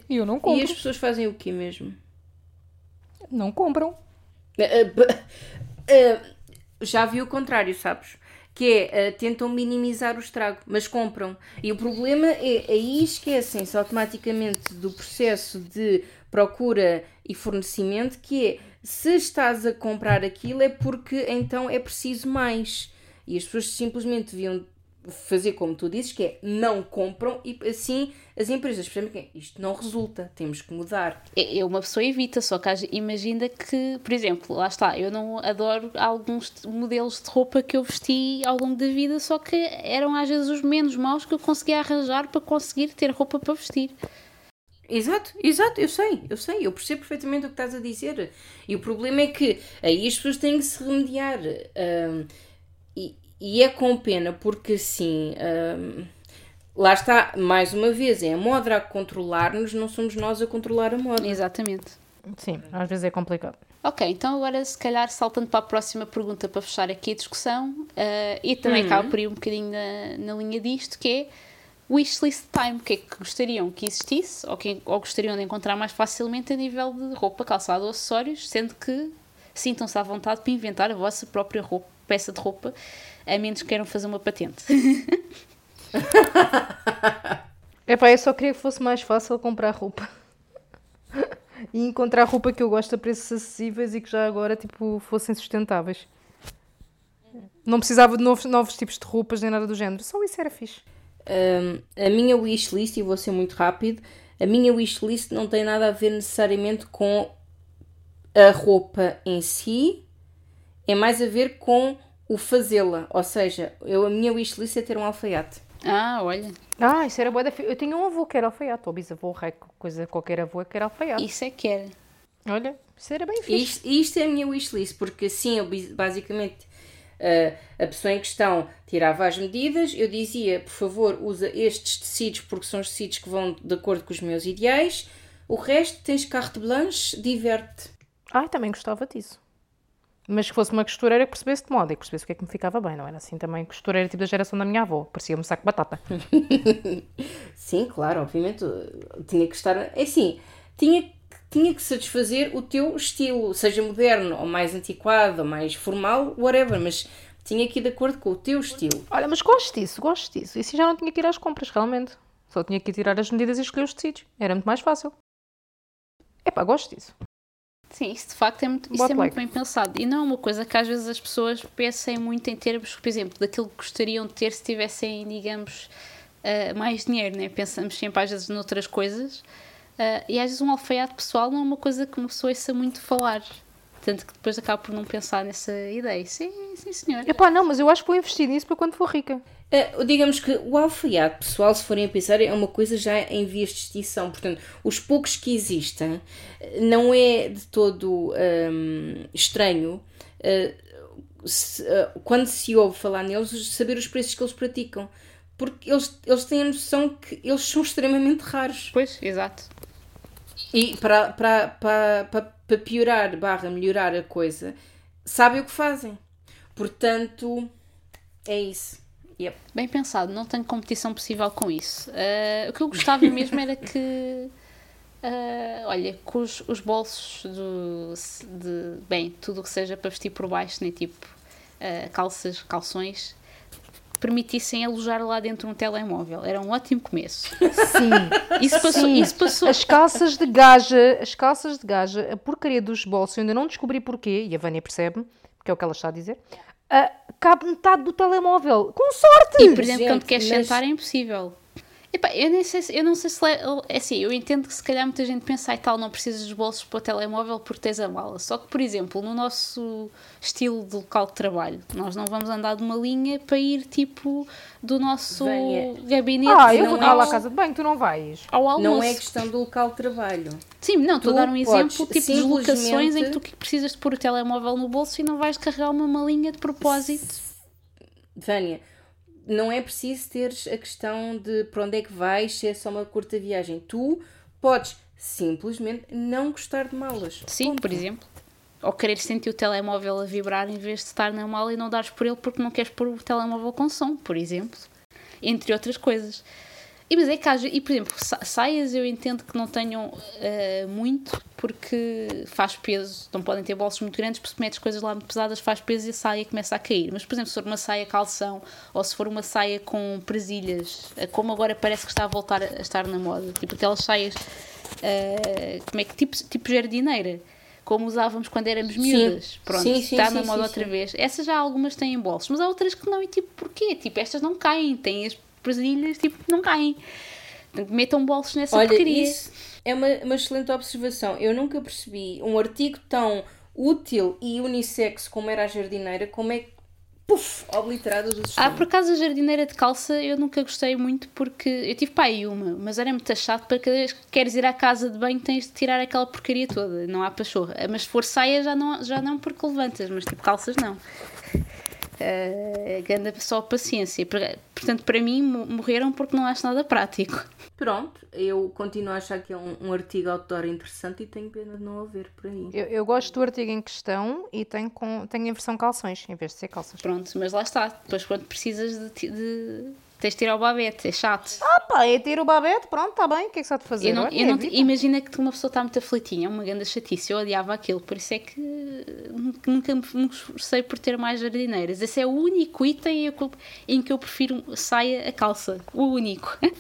S3: Eu não compro.
S4: E as pessoas fazem o quê mesmo?
S3: Não compram.
S4: Uh, já vi o contrário, sabes? Que é uh, tentam minimizar o estrago, mas compram. E o problema é aí esquecem-se automaticamente do processo de procura e fornecimento, que é se estás a comprar aquilo é porque então é preciso mais. E as pessoas simplesmente deviam fazer como tu dizes, que é não compram e assim as empresas percebem que isto não resulta, temos que mudar.
S2: É, é uma pessoa evita, só que imagina que, por exemplo, lá está, eu não adoro alguns modelos de roupa que eu vesti ao longo da vida, só que eram às vezes os menos maus que eu conseguia arranjar para conseguir ter roupa para vestir.
S4: Exato, exato, eu sei, eu sei, eu percebo perfeitamente o que estás a dizer. E o problema é que aí as pessoas têm que se remediar. Um, e, é com pena porque assim. Um, lá está, mais uma vez, é a moda a controlar-nos, não somos nós a controlar a moda.
S2: Exatamente.
S3: Sim, às vezes é complicado.
S2: Ok, então agora se calhar saltando para a próxima pergunta para fechar aqui a discussão uh, e também uhum. acaba por ir um bocadinho na, na linha disto, que é wishlist time, o que é que gostariam que existisse ou, que, ou gostariam de encontrar mais facilmente a nível de roupa, calçado ou acessórios, sendo que sintam-se à vontade para inventar a vossa própria roupa, peça de roupa, a menos que queiram fazer uma patente.
S3: Epá, eu só queria que fosse mais fácil comprar roupa. e encontrar roupa que eu gosto a preços acessíveis e que já agora tipo, fossem sustentáveis. Não precisava de novos, novos tipos de roupas nem nada do género, só isso era fixe.
S4: Um, a minha wishlist, e vou ser muito rápido, a minha wishlist não tem nada a ver necessariamente com a roupa em si, é mais a ver com o fazê-la. Ou seja, eu, a minha wishlist é ter um alfaiate.
S2: Ah, olha.
S3: Ah, isso era boa da Eu tinha um avô que era alfaiate, ou bisavô, rei, coisa qualquer avô que era alfaiate.
S2: Isso é que era.
S3: Olha, isso era bem fixe.
S4: Isto, isto é a minha wishlist, porque assim eu basicamente uh, a pessoa em questão tirava as medidas, eu dizia, por favor, usa estes tecidos porque são os tecidos que vão de acordo com os meus ideais. O resto tens carte blanche, diverte.
S3: Ah, também gostava disso. Mas que fosse uma costureira que percebesse de moda e que percebesse o que é que me ficava bem, não era assim também costureira tipo da geração da minha avó, parecia um saco de batata.
S4: Sim, claro, obviamente tinha que estar. É assim, tinha, tinha que satisfazer o teu estilo, seja moderno ou mais antiquado ou mais formal, whatever, mas tinha que ir de acordo com o teu estilo.
S3: Olha, mas gosto disso, gosto disso. E assim já não tinha que ir às compras, realmente. Só tinha que tirar as medidas e escolher os tecidos. Era muito mais fácil. Epá, gosto disso.
S2: Sim, isso de facto é muito, isso é muito bem pensado. E não é uma coisa que às vezes as pessoas pensem muito em termos, por exemplo, daquilo que gostariam de ter se tivessem, digamos, uh, mais dinheiro, né? Pensamos sempre às vezes noutras coisas. Uh, e às vezes um alfaiate pessoal não é uma coisa que uma pessoa ouça muito falar. Tanto que depois acaba por não pensar nessa ideia. Sim, sim, senhor.
S3: Epá, não, mas eu acho que vou investir nisso para quando for rica.
S4: Uh, digamos que o alfaiate, pessoal, se forem a pensar, é uma coisa já em vias de extinção. Portanto, os poucos que existem, não é de todo um, estranho uh, se, uh, quando se ouve falar neles, saber os preços que eles praticam. Porque eles, eles têm a noção que eles são extremamente raros.
S2: Pois, exato.
S4: E para, para, para, para, para piorar, barra, melhorar a coisa, sabem o que fazem. Portanto, é isso.
S2: Yep. Bem pensado, não tenho competição possível com isso. Uh, o que eu gostava mesmo era que, uh, olha, com os, os bolsos do, de, bem, tudo o que seja para vestir por baixo, nem tipo uh, calças, calções, permitissem alojar lá dentro um telemóvel. Era um ótimo começo.
S3: Sim.
S2: Isso passou. Sim. Isso passou.
S3: As calças de gaja, as calças de gaja, a porcaria dos bolsos, eu ainda não descobri porquê, e a Vânia percebe, porque é o que ela está a dizer uh, cabe metade do telemóvel. Com sorte!
S2: E, por exemplo, Gente, quando queres mas... sentar é impossível. Epá, eu, nem sei, eu não sei se. É assim, eu entendo que se calhar muita gente pensa e tal, não precisas dos bolsos para o telemóvel porque tens a mala. Só que, por exemplo, no nosso estilo de local de trabalho, nós não vamos andar de uma linha para ir tipo do nosso Venha. gabinete.
S3: Ah, eu vou lá à casa de banho, tu não vais.
S2: Ao almoço.
S4: Não é questão do local de trabalho.
S2: Sim, não, estou a dar um exemplo tipo de locações em que tu precisas de pôr o telemóvel no bolso e não vais carregar uma malinha de propósito.
S4: Vânia não é preciso teres a questão de para onde é que vais, se é só uma curta viagem. Tu podes simplesmente não gostar de malas.
S2: Sim, Ponto. por exemplo. Ou querer sentir o telemóvel a vibrar em vez de estar na mala e não dares por ele porque não queres pôr o telemóvel com som, por exemplo. Entre outras coisas. E, mas é que, e por exemplo, saias eu entendo que não tenham uh, muito porque faz peso, não podem ter bolsos muito grandes, porque se metes coisas lá muito pesadas faz peso e a saia começa a cair. Mas, por exemplo, se for uma saia calção ou se for uma saia com presilhas, uh, como agora parece que está a voltar a estar na moda, tipo aquelas saias, uh, como é que, tipo, tipo jardineira como usávamos quando éramos miúdas. Sim. Pronto, sim, sim, está na moda outra vez. Essas já algumas têm bolsos, mas há outras que não. E tipo, porquê? Tipo, estas não caem, têm as presilhas, tipo, não caem. Metam bolsos nessa
S4: Olha,
S2: porcaria.
S4: Isso é uma, uma excelente observação. Eu nunca percebi um artigo tão útil e unissex como era a jardineira, como é que puf, obliterado do sistema.
S2: Ah, por acaso a jardineira de calça eu nunca gostei muito porque eu tive para aí uma, mas era muito chato para cada vez que queres ir à casa de banho tens de tirar aquela porcaria toda, não há pachorra. Mas se for saia já não, já não porque levantas, mas tipo calças não. Uh, ganda só paciência. Portanto, para mim, morreram porque não acho nada prático.
S4: Pronto, eu continuo a achar que é um, um artigo outdoor interessante e tenho pena de não haver por aí.
S3: Eu, eu, gosto do artigo em questão e tenho, com, tenho em versão calções, em vez de ser calças.
S2: Pronto, mas lá está. Depois, quando precisas de, de Tens de tirar o babete, é chato.
S3: Ah pá, é tirar o babete, pronto, está bem, o que é que se há de fazer?
S2: Eu não,
S3: Olha,
S2: eu
S3: é
S2: não imagina que uma pessoa está muito aflitinha, é uma grande chatice, eu odiava aquilo, por isso é que nunca me esforcei por ter mais jardineiras. Esse é o único item em que eu prefiro saia a calça, o único. uh,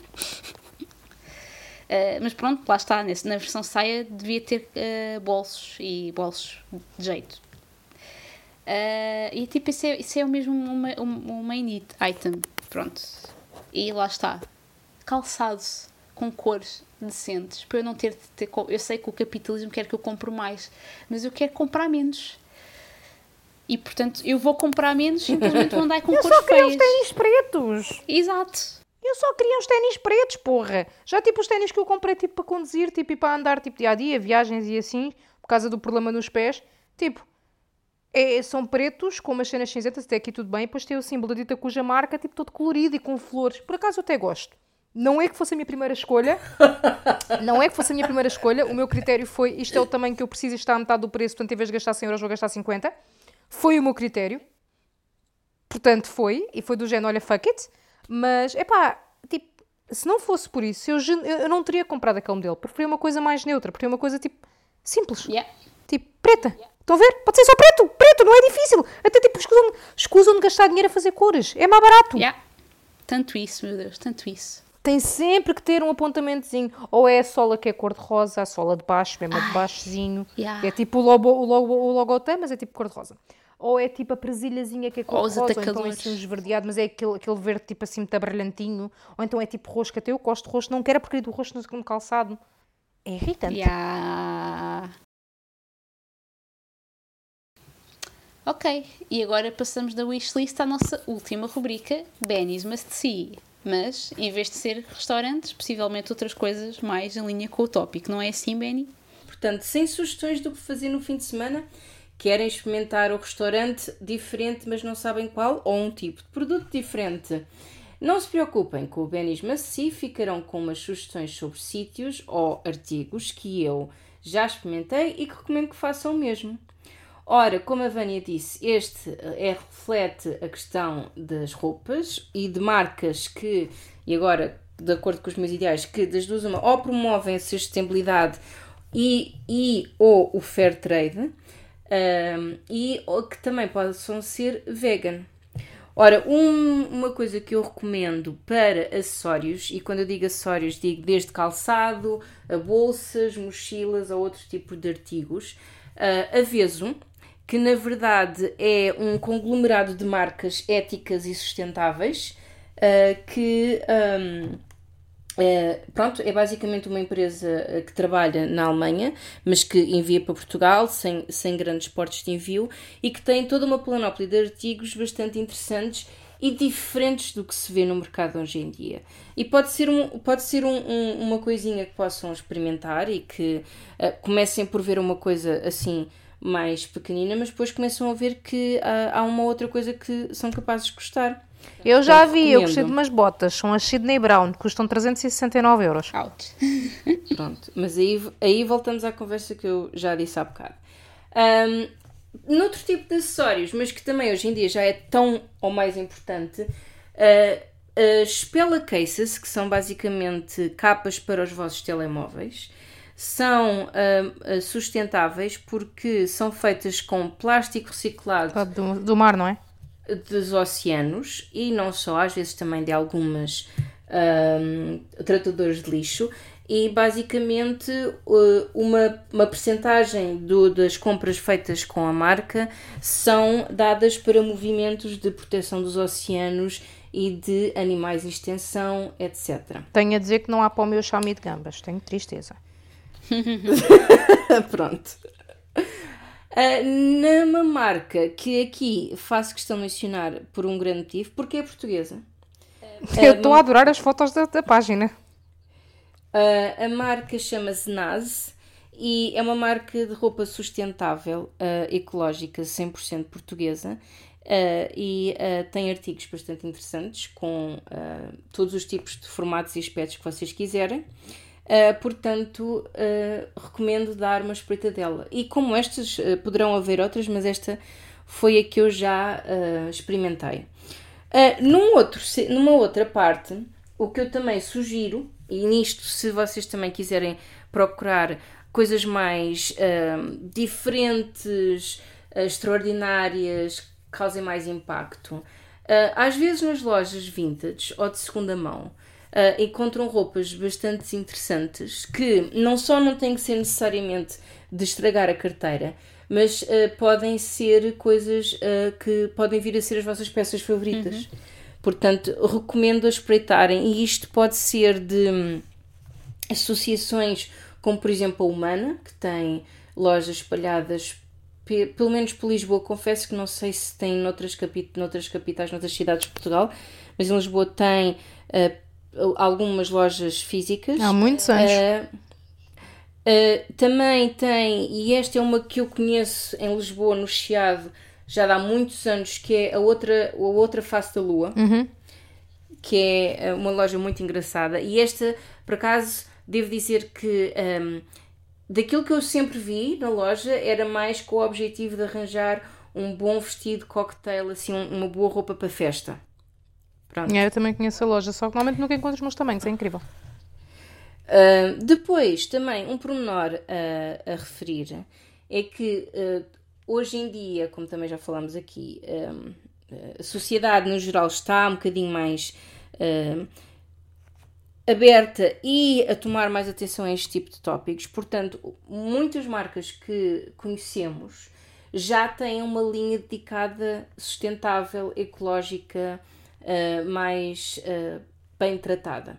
S2: mas pronto, lá está, nesse, na versão saia devia ter uh, bolsos e bolsos de jeito. Uh, e tipo, isso é, isso é o mesmo uma, um, um main item, pronto e lá está. Calçado com cores decentes, para eu não ter de ter. Eu sei que o capitalismo quer que eu compre mais, mas eu quero comprar menos. E portanto, eu vou comprar menos simplesmente vou andar com
S3: eu
S2: cores
S3: feias. Eu
S2: só
S3: queria os ténis pretos.
S2: Exato.
S3: Eu só queria os ténis pretos, porra. Já tipo os ténis que eu comprei tipo para conduzir, tipo e para andar tipo dia a dia, viagens e assim, por causa do problema nos pés. Tipo, é, são pretos com umas cenas cinzentas, até aqui tudo bem, depois tem o símbolo da dita cuja marca, tipo todo colorido e com flores. Por acaso eu até gosto. Não é que fosse a minha primeira escolha. não é que fosse a minha primeira escolha. O meu critério foi isto é o tamanho que eu preciso está a metade do preço, portanto, em vez de gastar 100 euros, vou gastar 50. Foi o meu critério. Portanto, foi. E foi do género, olha, fuck it. Mas, é pá, tipo, se não fosse por isso, eu, eu não teria comprado aquele modelo. Preferia uma coisa mais neutra. Preferia uma coisa, tipo, simples.
S2: Yeah.
S3: Tipo, preta. Yeah. Estão a ver? Pode ser só preto. Preto, não é difícil. Até tipo, escusam, escusam de gastar dinheiro a fazer cores. É mais barato.
S2: Yeah. Tanto isso, meu Deus, tanto isso.
S3: Tem sempre que ter um apontamentozinho. Ou é a sola que é cor-de-rosa, a sola de baixo, mesmo a de baixozinho.
S2: Yeah.
S3: É tipo o logo, o logo, o logo tem, mas é tipo cor-de-rosa. Ou é tipo a presilhazinha que é cor-de-rosa, ou, ou então é assim um esverdeado, mas é aquele, aquele verde tipo assim muito brilhantinho. Ou então é tipo roxo, que até eu gosto de roxo. Não quero a porcaria do roxo no calçado. É irritante.
S2: Yeah. Ok, e agora passamos da wishlist à nossa última rubrica, Benny's Must See. Mas, em vez de ser restaurantes, possivelmente outras coisas mais em linha com o tópico. Não é assim, Benny?
S4: Portanto, sem sugestões do que fazer no fim de semana, querem experimentar o restaurante diferente, mas não sabem qual, ou um tipo de produto diferente. Não se preocupem, com o Benny's Must See ficarão com umas sugestões sobre sítios ou artigos que eu já experimentei e que recomendo que façam o mesmo. Ora, como a Vânia disse, este é, reflete a questão das roupas e de marcas que, e agora, de acordo com os meus ideais, que das duas uma, ou promovem a sustentabilidade e, e ou o fair trade, um, e ou que também possam ser vegan. Ora, um, uma coisa que eu recomendo para acessórios, e quando eu digo acessórios, digo desde calçado, a bolsas, mochilas ou outros tipos de artigos, uh, a Veso que na verdade é um conglomerado de marcas éticas e sustentáveis uh, que um, é, pronto, é basicamente uma empresa eh, que trabalha na Alemanha, mas que envia para Portugal sem, sem grandes portos de envio e que tem toda uma planóplia de artigos bastante interessantes e diferentes do que se vê no mercado hoje em dia. E pode ser, um, pode ser um, um, uma coisinha que possam experimentar e que uh, comecem por ver uma coisa assim mais pequenina, mas depois começam a ver que há, há uma outra coisa que são capazes de gostar.
S3: Eu já vi, eu gostei de umas botas, são as Sydney Brown, custam 369 euros.
S2: Out.
S4: Pronto, mas aí, aí voltamos à conversa que eu já disse há bocado. Um, noutro tipo de acessórios, mas que também hoje em dia já é tão ou mais importante, uh, as Pella Cases, que são basicamente capas para os vossos telemóveis, são uh, sustentáveis porque são feitas com plástico reciclado
S3: do, do, mar, não é?
S4: Dos oceanos e não só, às vezes também de algumas um, tratadoras de lixo. E basicamente uma, uma percentagem do, das compras feitas com a marca são dadas para movimentos de proteção dos oceanos e de animais em extensão, etc.
S3: Tenho a dizer que não há para o meu Xiaomi de gambas, tenho tristeza.
S4: Pronto. Uh, numa marca que aqui faço questão de mencionar por um grande motivo, porque é portuguesa.
S3: Eu estou uh, a adorar as fotos da, da página.
S4: Uh, a marca chama-se Naz e é uma marca de roupa sustentável, ecológica, 100% portuguesa. Uh, e uh, tem artigos bastante interessantes com uh, todos os tipos de formatos e aspectos que vocês quiserem. Portanto, recomendo dar uma espreitadela. E como estas, poderão haver outras, mas esta foi a que eu já experimentei. num outro, numa outra parte, o que eu também sugiro, e nisto, se vocês também quiserem procurar coisas mais diferentes, extraordinárias, causem mais impacto. Uh, às vezes nas lojas vintage ou de segunda mão uh, encontram roupas bastante interessantes que não só não têm que ser necessariamente de estragar a carteira, mas uh, podem ser coisas que podem vir a ser as vossas peças favoritas. Uhum. Portanto, recomendo a espreitarem e isto pode ser de hum, associações como por exemplo a Humana, que tem lojas espalhadas pelo menos por Lisboa, confesso que não sei se tem noutras, noutras capitais, noutras cidades de Portugal, mas em Lisboa tem uh, algumas lojas físicas.
S3: Há muitos anos.
S4: Uh, uh, também tem, e esta é uma que eu conheço em Lisboa, no Chiado, já há muitos anos, que é a outra, a outra face da lua,
S3: uhum.
S4: que é uma loja muito engraçada. E esta, por acaso, devo dizer que. Um, daquilo que eu sempre vi na loja era mais com o objetivo de arranjar um bom vestido cocktail, assim, uma boa roupa para festa.
S3: Pronto. É, eu também conheço a loja, só que normalmente nunca encontro os meus tamanhos, é incrível.
S4: Uh, depois, também, um pormenor uh, a referir é que uh, hoje em dia, como também já falamos aqui, a sociedade no geral está um bocadinho mais aberta e a tomar mais atenção a este tipo de tópicos. Portanto, muitas marcas que conhecemos já têm uma linha dedicada sustentável, ecológica, uh, mais uh, bem tratada.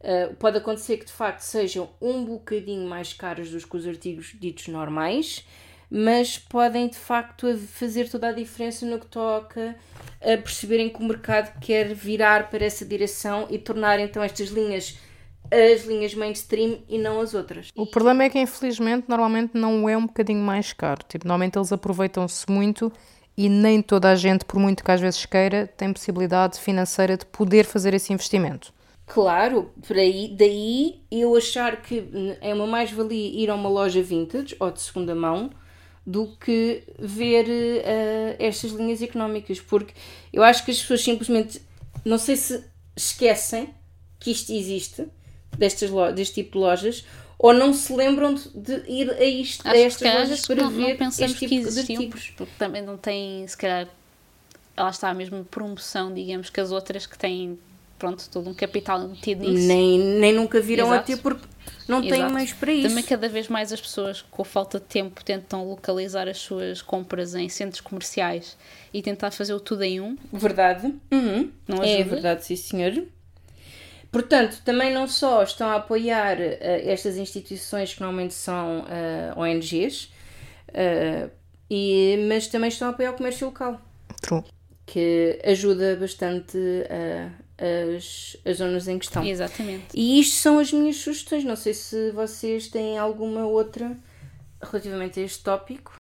S4: Uh, pode acontecer que de facto sejam um bocadinho mais caros do que os artigos ditos normais, mas podem de facto fazer toda a diferença no que toca a perceberem que o mercado quer virar para essa direção e tornar então estas linhas as linhas mainstream e não as outras.
S3: O problema é que infelizmente normalmente não é um bocadinho mais caro. Tipo, normalmente eles aproveitam-se muito e nem toda a gente, por muito que às vezes queira, tem possibilidade financeira de poder fazer esse investimento.
S4: Claro, por aí, daí eu achar que é uma mais-valia ir a uma loja vintage ou de segunda mão do que ver uh, estas linhas económicas, porque eu acho que as pessoas simplesmente, não sei se esquecem que isto existe, destas deste tipo de lojas, ou não se lembram de, de ir a, isto, a estas lojas para
S2: não,
S4: ver
S2: não pensamos
S4: este tipo
S2: que existiam, porque também não tem, se calhar, ela está mesmo promoção, digamos, que as outras que têm, pronto, todo um capital metido nisso.
S4: Nem, nem nunca viram Exato. a ter, porque não Exato. têm mais para isso.
S2: Também cada vez mais as pessoas, com falta de tempo, tentam localizar as suas compras em centros comerciais e tentar fazer tudo em um.
S4: Verdade. Uhum. Não é verdade, sim senhor. Portanto, também não só estão a apoiar uh, estas instituições que normalmente são uh, eh, ONGs, uh, eh, e, mas também estão a apoiar o comércio local.
S3: True.
S4: Que ajuda bastante a as, as zonas em questão.
S2: Exatamente.
S4: E isto são as minhas sugestões. Não sei se vocês têm alguma outra relativamente a este tópico.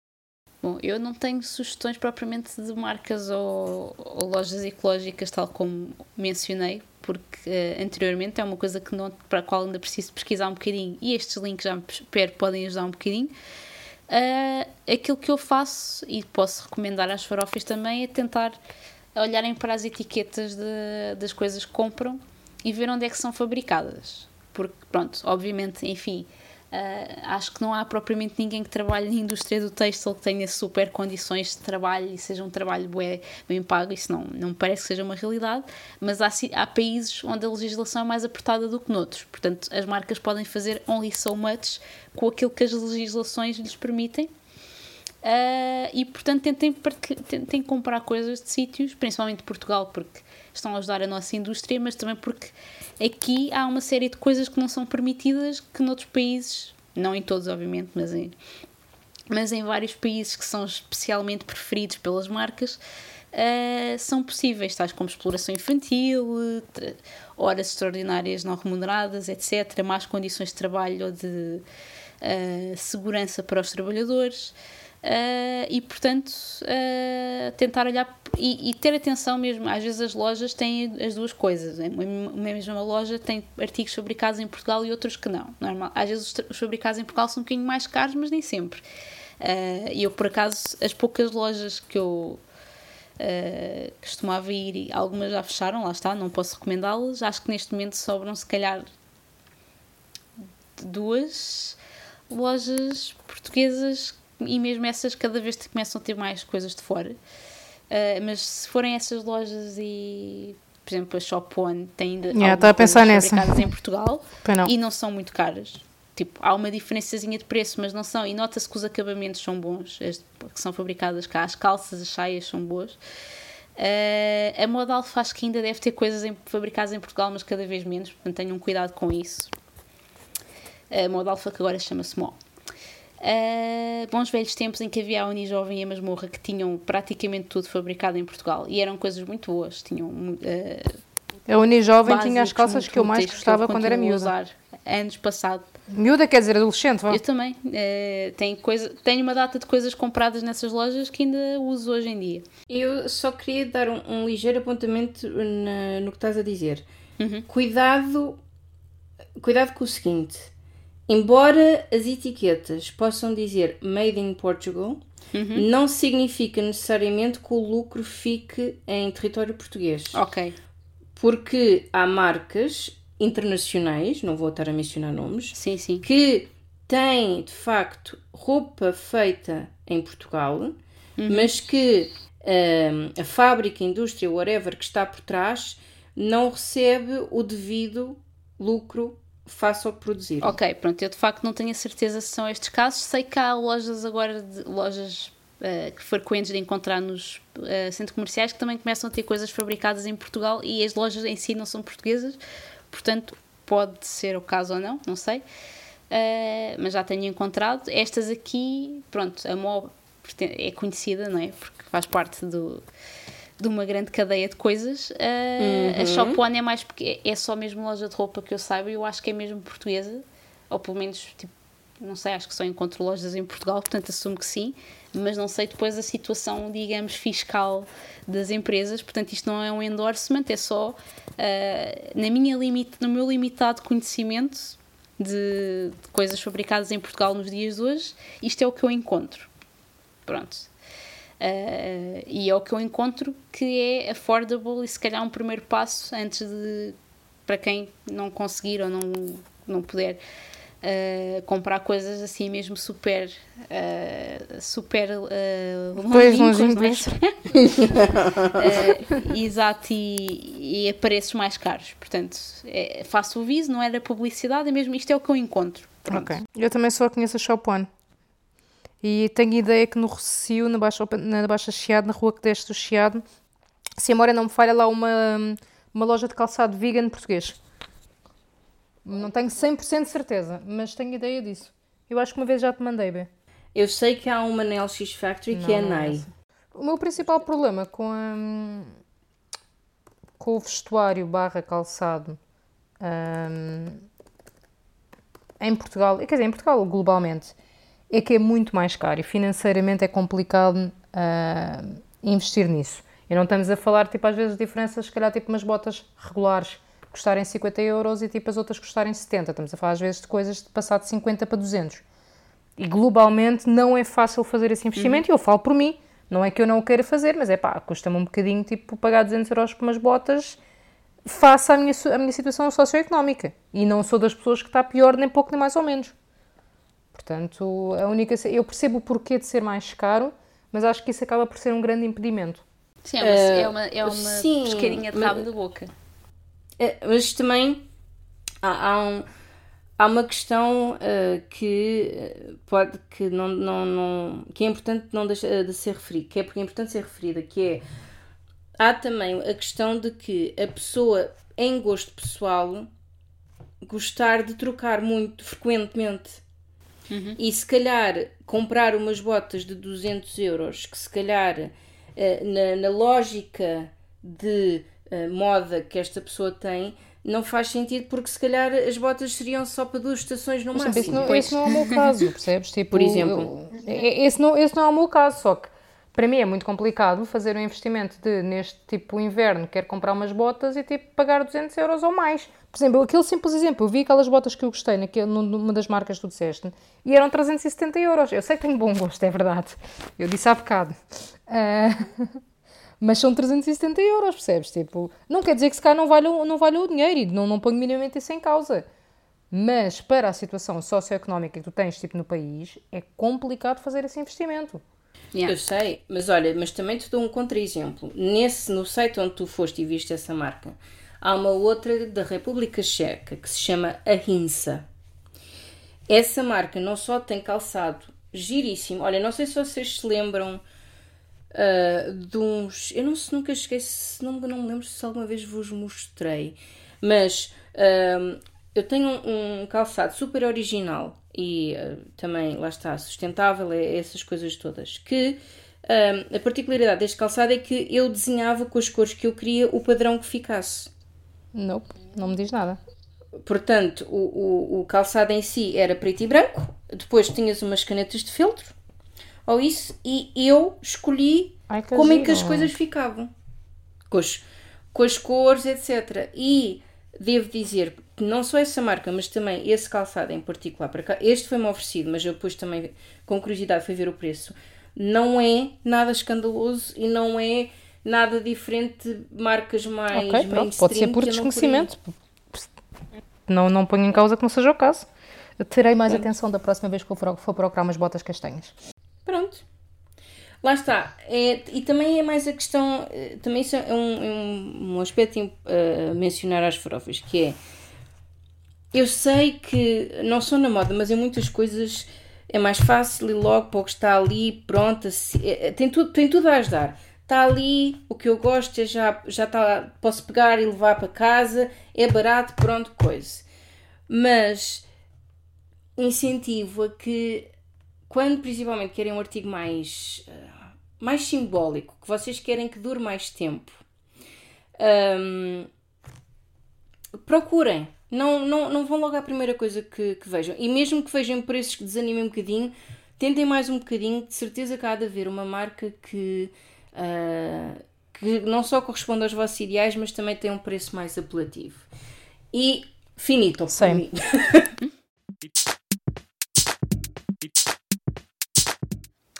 S2: Bom, eu não tenho sugestões propriamente de marcas ou, ou lojas ecológicas, tal como mencionei, porque uh, anteriormente é uma coisa que não, para a qual ainda preciso pesquisar um bocadinho e estes links já me espero podem ajudar um bocadinho. Uh, aquilo que eu faço e posso recomendar às farofas também é tentar olharem para as etiquetas de, das coisas que compram e ver onde é que são fabricadas. Porque, pronto, obviamente, enfim, uh, acho que não há propriamente ninguém que trabalhe na indústria do têxtil que tenha super condições de trabalho e seja um trabalho bem, bem pago, isso não, não me parece que seja uma realidade, mas há, há países onde a legislação é mais apertada do que noutros. Portanto, as marcas podem fazer only so much com aquilo que as legislações lhes permitem Uh, e portanto tentem, tentem comprar coisas de sítios, principalmente Portugal, porque estão a ajudar a nossa indústria, mas também porque aqui há uma série de coisas que não são permitidas que noutros países, não em todos, obviamente, mas em, mas em vários países que são especialmente preferidos pelas marcas, uh, são possíveis, tais como exploração infantil, horas extraordinárias não remuneradas, etc., más condições de trabalho ou de uh, segurança para os trabalhadores. Uh, e portanto uh, tentar olhar e, e, ter atenção mesmo. Às vezes as lojas têm as duas coisas. Né? Uma mesma loja tem artigos fabricados em Portugal e outros que não. Normal. Às vezes os fabricados em Portugal são um bocadinho mais caros, mas nem sempre. Uh, e eu, por acaso, as poucas lojas que eu uh, costumava ir, algumas já fecharam, lá está, não posso recomendá-las. Acho que neste momento sobram, se calhar, duas lojas portuguesas e mesmo essas cada vez começam a ter mais coisas de fora. Uh, mas se forem essas lojas e por exemplo a Shop One tem ainda
S3: yeah, a pensar nessa.
S2: fabricadas em Portugal não. e não são muito caras. Tipo há uma diferençazinha de preço mas não são. E nota-se que os acabamentos são bons as que são fabricadas cá. As calças as saias são boas. Uh, a Modal faz que ainda deve ter coisas em, fabricadas em Portugal mas cada vez menos. Portanto tenham cuidado com isso. A Modalfa que agora chama-se Mo Uh, bons velhos tempos em que havia a Unijovem e a Masmorra que tinham praticamente tudo fabricado em Portugal e eram coisas muito boas. Tinham, uh,
S3: a Unijovem tinha as calças que eu mais gostava quando era miúda.
S2: usar anos passado.
S3: Miúda quer dizer adolescente, vá.
S2: Eu também. Uh, tenho, coisa, tenho uma data de coisas compradas nessas lojas que ainda uso hoje em dia.
S4: Eu só queria dar um, um ligeiro apontamento na, no que estás a dizer.
S2: Uhum.
S4: Cuidado, cuidado com o seguinte Embora as etiquetas possam dizer Made in Portugal,
S2: uhum.
S4: não significa necessariamente que o lucro fique em território português.
S2: Ok.
S4: Porque há marcas internacionais, não vou estar a mencionar nomes,
S2: sim, sim.
S4: que têm de facto roupa feita em Portugal, uhum. mas que um, a fábrica, a indústria, whatever que está por trás, não recebe o devido lucro faça o que produzir.
S2: Ok, pronto, eu de facto não tenho a certeza se são estes casos. Sei que há lojas agora, de, lojas uh, frequentes de encontrar nos uh, centros comerciais que também começam a ter coisas fabricadas em Portugal e as lojas em si não são portuguesas, portanto pode ser o caso ou não, não sei. Uh, mas já tenho encontrado. Estas aqui, pronto, a MO é conhecida, não é? Porque faz parte do de uma grande cadeia de coisas. Uh, uhum. A Shop One é mais porque é só mesmo loja de roupa que eu saiba e eu acho que é mesmo portuguesa, ou pelo menos, tipo, não sei, acho que só encontro lojas em Portugal, portanto assumo que sim, mas não sei depois a situação, digamos, fiscal das empresas, portanto isto não é um endorsement, é só uh, na minha limite, no meu limitado conhecimento de, de coisas fabricadas em Portugal nos dias de hoje, isto é o que eu encontro. Pronto. Uh, e é o que eu encontro que é affordable e se calhar um primeiro passo antes de para quem não conseguir ou não, não puder uh, comprar coisas assim mesmo super uh, super uh,
S3: pois, longínquos,
S2: exato e, e a preços mais caros. Portanto é, faço o viso, não é da publicidade é mesmo isto é o que eu encontro. Pronto.
S3: ok, eu também só conheço a Shop One e tenho ideia que no Recio, na Baixa, na Baixa Chiado, na rua que desce do Chiado, se a memória não me falha, lá uma, uma loja de calçado vegan português. Não tenho 100% de certeza, mas tenho ideia disso. Eu acho que uma vez já te mandei, Bê.
S4: Eu sei que há uma na LX Factory não, que é a NAI. É
S3: o meu principal problema com, a, com o vestuário barra calçado um, em Portugal, quer dizer, em Portugal globalmente, é que é muito mais caro e financeiramente é complicado uh, investir nisso. E não estamos a falar, tipo, às vezes diferenças, se calhar, tipo, umas botas regulares custarem 50 euros e, tipo, as outras custarem 70. Estamos a falar, às vezes, de coisas de passar de 50 para 200. E, globalmente, não é fácil fazer esse investimento. Uhum. E eu falo por mim. Não é que eu não o queira fazer, mas é pá, custa-me um bocadinho, tipo, pagar 200 euros por umas botas face à minha, à minha situação socioeconómica. E não sou das pessoas que está pior, nem pouco, nem mais ou menos. Portanto, a única, eu percebo o porquê de ser mais caro, mas acho que isso acaba por ser um grande impedimento.
S2: Sim, é uma, uh, é uma, é uma sim, pescadinha de rabo da boca.
S4: É, mas também há, há, um, há uma questão uh, que pode que não, não, não que é importante não deixar de ser referida, que é porque é importante ser referida, que é há também a questão de que a pessoa em gosto pessoal gostar de trocar muito frequentemente
S2: Uhum.
S4: E se calhar comprar umas botas de 200 euros, que se calhar eh, na, na lógica de uh, moda que esta pessoa tem, não faz sentido porque se calhar as botas seriam só para duas estações no
S3: Mas,
S4: máximo.
S3: esse, não, esse não é o meu caso, percebes? Tipo,
S4: Por exemplo.
S3: eu- e- esse, não, esse não é o meu caso, só que para mim é muito complicado fazer um investimento de, neste tipo inverno, quero comprar umas botas e tipo pagar 200 euros ou mais. Por exemplo, aquele simples exemplo, eu vi aquelas botas que eu gostei naquele, num- numa das marcas que tu disseste e eram 370 euros. Eu sei que tenho bom gosto, é verdade. Eu disse há bocado. Ah, mas são 370 euros, percebes? Tipo, não quer dizer que se calhar não valha, não valha o dinheiro e não, não ponho minimamente isso em causa. Mas para a situação socioeconómica que tu tens tipo, no país, é complicado fazer esse investimento.
S2: Yeah.
S4: Eu sei, mas olha, mas também te dou um contra-exemplo. Nesse, no site onde tu foste e viste essa marca, há uma outra da República Checa que se chama Ahinsa. Essa marca não só tem calçado giríssimo, olha, não sei se vocês se lembram ah, de uns. Eu não se nunca se não, não me lembro se alguma vez vos mostrei, mas ah, eu tenho um, um calçado super original e ah, também, lá está, sustentável, é essas coisas todas. Que ah, a particularidade deste calçado é que eu desenhava com as cores que eu queria o padrão que ficasse.
S3: Nope, não me diz nada.
S4: Portanto, o, o, o calçado em si era preto e branco, depois tinhas umas canetas de feltro, ou isso, e eu escolhi
S3: Ai,
S4: como é que as
S3: giro.
S4: coisas ficavam. Com as, com as cores, etc. E devo dizer que não só essa marca, mas também esse calçado em particular, para cá, este foi-me oferecido, mas eu depois também, com curiosidade, fui ver o preço. Não é nada escandaloso e não é nada diferente de marcas mais
S3: ok, pronto, pode ser por desconhecimento. Não, não ponho em causa que não seja o caso. Terei mais atenção da próxima vez que for procurar umas botas castanhas.
S4: Pronto. Lá está. É, e também é mais a questão, eh, também isso é um, é um, aspecto im- a mencionar às farofas, que é, eu sei que não sou na moda, mas em muitas coisas é mais fácil e logo para o que está ali, pronto, é- tem, tudo, tem tudo a ajudar. Está ali, o que eu gosto é já, já está, posso pegar e levar para casa, é barato, pronto, coisa. Mas incentivo a que quando principalmente querem um artigo mais, mais simbólico, que vocês querem que dure mais tempo, hum, procurem. Não, não, não vão logo à primeira coisa que, que vejam. E mesmo que vejam preços que desanimem um bocadinho, tentem mais um bocadinho. De certeza que há de haver uma marca que, ah, que não só corresponde aos vossos ideais, mas também tem um preço mais apelativo. E finito. mim.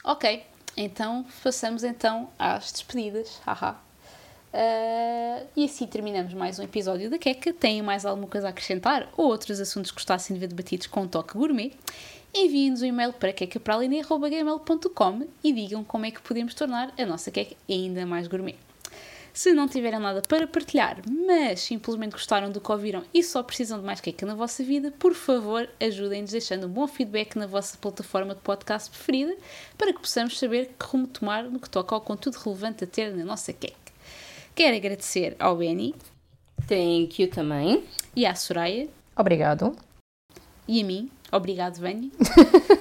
S2: Ok, então passamos então às despedidas. Haha. Ah, e assim terminamos mais um episódio da Queca. Tem mais alguma coisa a acrescentar ou outros assuntos que gostassem de ver debatidos com um toque gourmet? Enviem-nos um e-mail para quecapraline.gmail.com e digam como é que podemos tornar a nossa queca ainda mais gourmet. Se não tiverem nada para partilhar, mas simplesmente gostaram do que ouviram e só precisam de mais queca na vossa vida, por favor, ajudem-nos deixando um bom feedback na vossa plataforma de podcast preferida para que possamos saber que rumo tomar no que toca ao conteúdo relevante a ter na nossa queca. Quero agradecer ao Benny
S4: Thank you também.
S2: e à Soraya
S3: Obrigado.
S2: e a mim. Obrigado, Benny.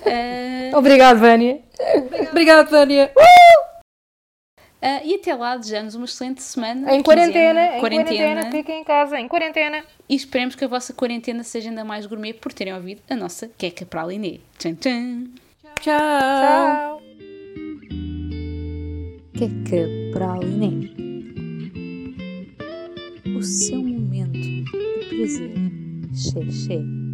S2: Ah,
S3: Obrigado, Vânia.
S4: Obrigada, Vânia.
S2: Ah, e até lá, desejamos uma excelente semana.
S3: Em quarentena,
S2: quinzena,
S3: em quarentena, fiquem em casa, em quarentena.
S2: E esperemos que a vossa quarentena seja ainda mais gourmet por terem ouvido a nossa queca para a Liné. Tchan, tchan.
S4: Tchau.
S3: Tchau.
S1: Queca para a Liné. O seu momento de prazer. Xé, xé.